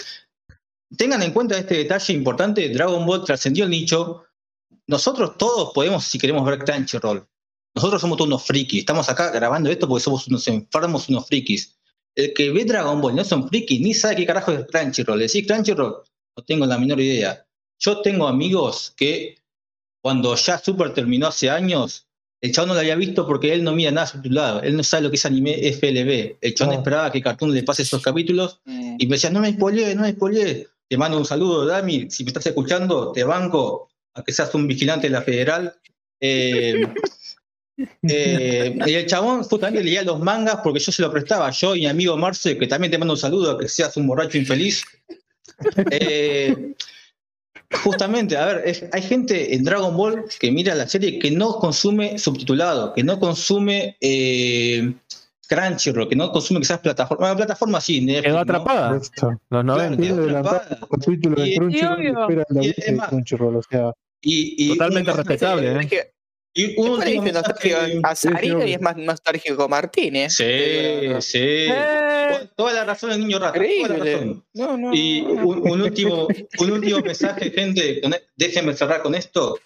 tengan en cuenta este detalle importante: Dragon Ball trascendió el nicho. Nosotros todos podemos, si queremos ver Crunchyroll. Nosotros somos todos unos frikis. Estamos acá grabando esto porque somos unos enfermos, unos frikis. El que ve Dragon Ball no son frikis, ni sabe qué carajo es Crunchyroll. Decir Crunchyroll, no tengo la menor idea. Yo tengo amigos que cuando ya Super terminó hace años, el chabón no lo había visto porque él no mira nada subtitulado. Él no sabe lo que es anime FLB. El chabón No. esperaba que Cartoon le pase esos capítulos Mm. y me decía, no me spoileé, no me spoileé. Te mando un saludo, Dami. Si me estás escuchando, te banco a que seas un vigilante de la federal. Eh, eh, y el chabón justamente leía los mangas porque yo se lo prestaba. Yo y mi amigo Marce, que también te mando un saludo, a que seas un borracho infeliz. Eh, justamente, a ver, es- hay gente en Dragon Ball que mira la serie que no consume subtitulado, que no consume eh, Crunchyroll, que no consume quizás plataforma. Bueno, plataforma sí, Netflix, Quedó atrapada. Los Claro, 90. Quiere adelantar atrapada. Y- Crunchyroll y obvio. espera la Y audiencia es de más- Crunchyroll. O sea, Y, y Totalmente respetable, ¿eh? Y un después le último dicen nostálgico a Sarina obvio. y es más nostálgico Martín, ¿eh? Sí, Pero, sí. Eh, Toda la razón del niño rata. Toda la Increíble. razón. No, no. Y no. un, un último, un último mensaje, gente. e- Déjenme cerrar con esto.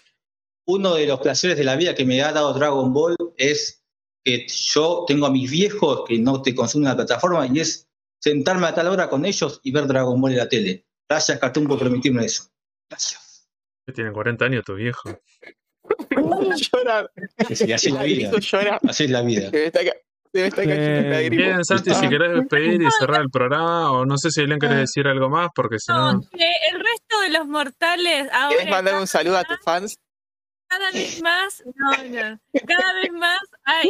Uno de los placeres de la vida que me ha dado Dragon Ball es que yo tengo a mis viejos que no te consumen la plataforma y es sentarme a tal hora con ellos y ver Dragon Ball en la tele. Gracias, Cartoon, por permitirme eso. Gracias. Que tienen 40 años tu viejo. llorar. Sí, así es la vida. Así es la vida. Eh. Bien, Santi, si Ah. querés despedir y cerrar el programa, o no sé si Elena querés decir algo más, porque si no. No, que el resto de los mortales ahora ¿Quieres mandar un saludo a tus fans? cada vez más, no, no, cada vez más hay,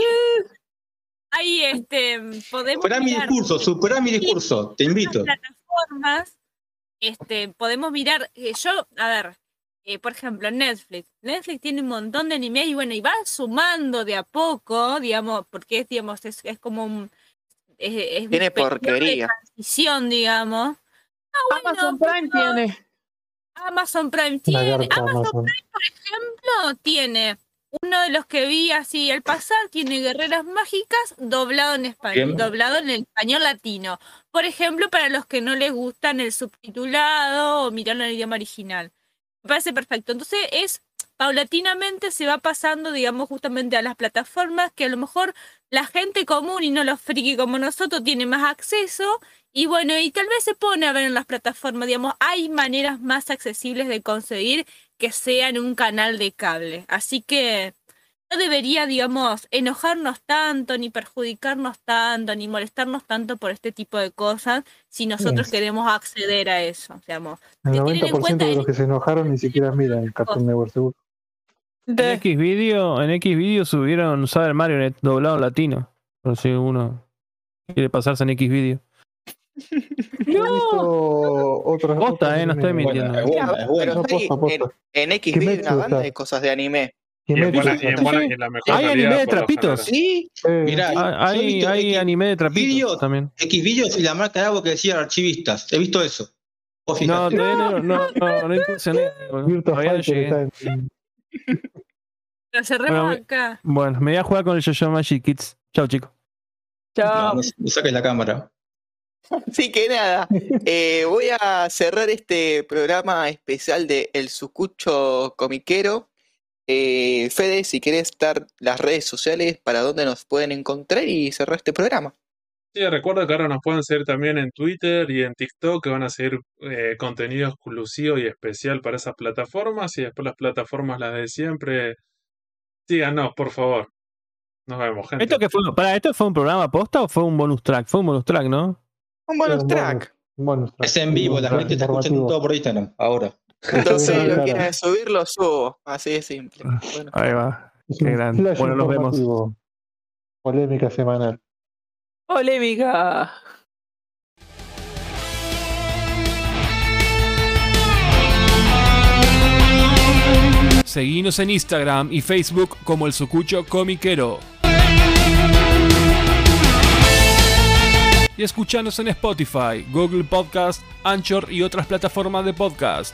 hay este, podemos Superá mi discurso, superá mi discurso. Te invito. plataformas, este, podemos mirar, eh, yo, a ver, eh, por ejemplo, Netflix. Netflix tiene un montón de anime y bueno, y va sumando de a poco, digamos, porque es, digamos, es, es como un... Es, es un Tiene de porquería. transición, digamos. Ah, bueno, Amazon Prime pero tiene. Amazon Prime tiene. Amazon Amazon. ejemplo, tiene uno de los que vi así al pasar, tiene Guerreras Mágicas doblado en español, doblado en el español latino. Por ejemplo, para los que no les gustan el subtitulado o mirarlo en el idioma original. Me parece perfecto. Entonces es paulatinamente se va pasando, digamos, justamente a las plataformas que a lo mejor la gente común y no los friki como nosotros tiene más acceso y bueno, y tal vez se pone a ver en las plataformas, digamos, hay maneras más accesibles de conseguir que sea en un canal de cable. Así que no debería, digamos, enojarnos tanto, ni perjudicarnos tanto, ni molestarnos tanto por este tipo de cosas si nosotros Sí. queremos acceder a eso. Digamos. El que tienen en 90% cuenta de los que se enojaron ni siquiera miran el Cartoon Network, seguro. En De- X video, en X video subieron Saber Marionette doblado en latino. Por si uno quiere pasarse en X video. Visto otras Posta, eh, no estoy mintiendo. es buena, es buena. Pero No, hay posta, posta. en, en X hay Kimetsu una banda de cosas de anime. Y en Kimetsu buena, está. y en buena- y en la mejor Hay anime calidad, de trapitos. Sí, Eh, Mirá, Ah, Hay, visto hay X- anime de trapitos vídeos. también. Xvideos y la marca de agua que decía archivistas. He visto eso. No, todavía no, no, no, no incursioné. Todavía no llegué. está en- Lo cerremos Bueno, acá. Bueno, me voy a jugar con el Yo-Yo Magic Kids. Chau, chicos. Chao. No, no saques la cámara. Así que nada, eh, voy a cerrar este programa especial de El Sucucho Comiquero. Eh, Fede, si querés dar las redes sociales para donde nos pueden encontrar y cerrar este programa. Sí, recuerda que ahora nos pueden seguir también en Twitter y en TikTok, que van a seguir eh, contenido exclusivo y especial para esas plataformas. Y después las plataformas, las de siempre, síganos, por favor. Nos vemos, gente. ¿Esto, que fue, para, ¿Esto fue un programa posta o fue un bonus track? Fue un bonus track, ¿no? Un bonus Un track. bonus track. Es en vivo, la gente está escuchando todo por Instagram ahora. Entonces, si lo Claro. quieres subir, lo subo. Así de simple. Bueno. Ahí va. Qué grande. Bueno, nos vemos. Polémica semanal. Polémica. Seguinos en Instagram y Facebook como el Sucucho Comiquero. Y escuchanos en Spotify, Google Podcast, Anchor y otras plataformas de podcast.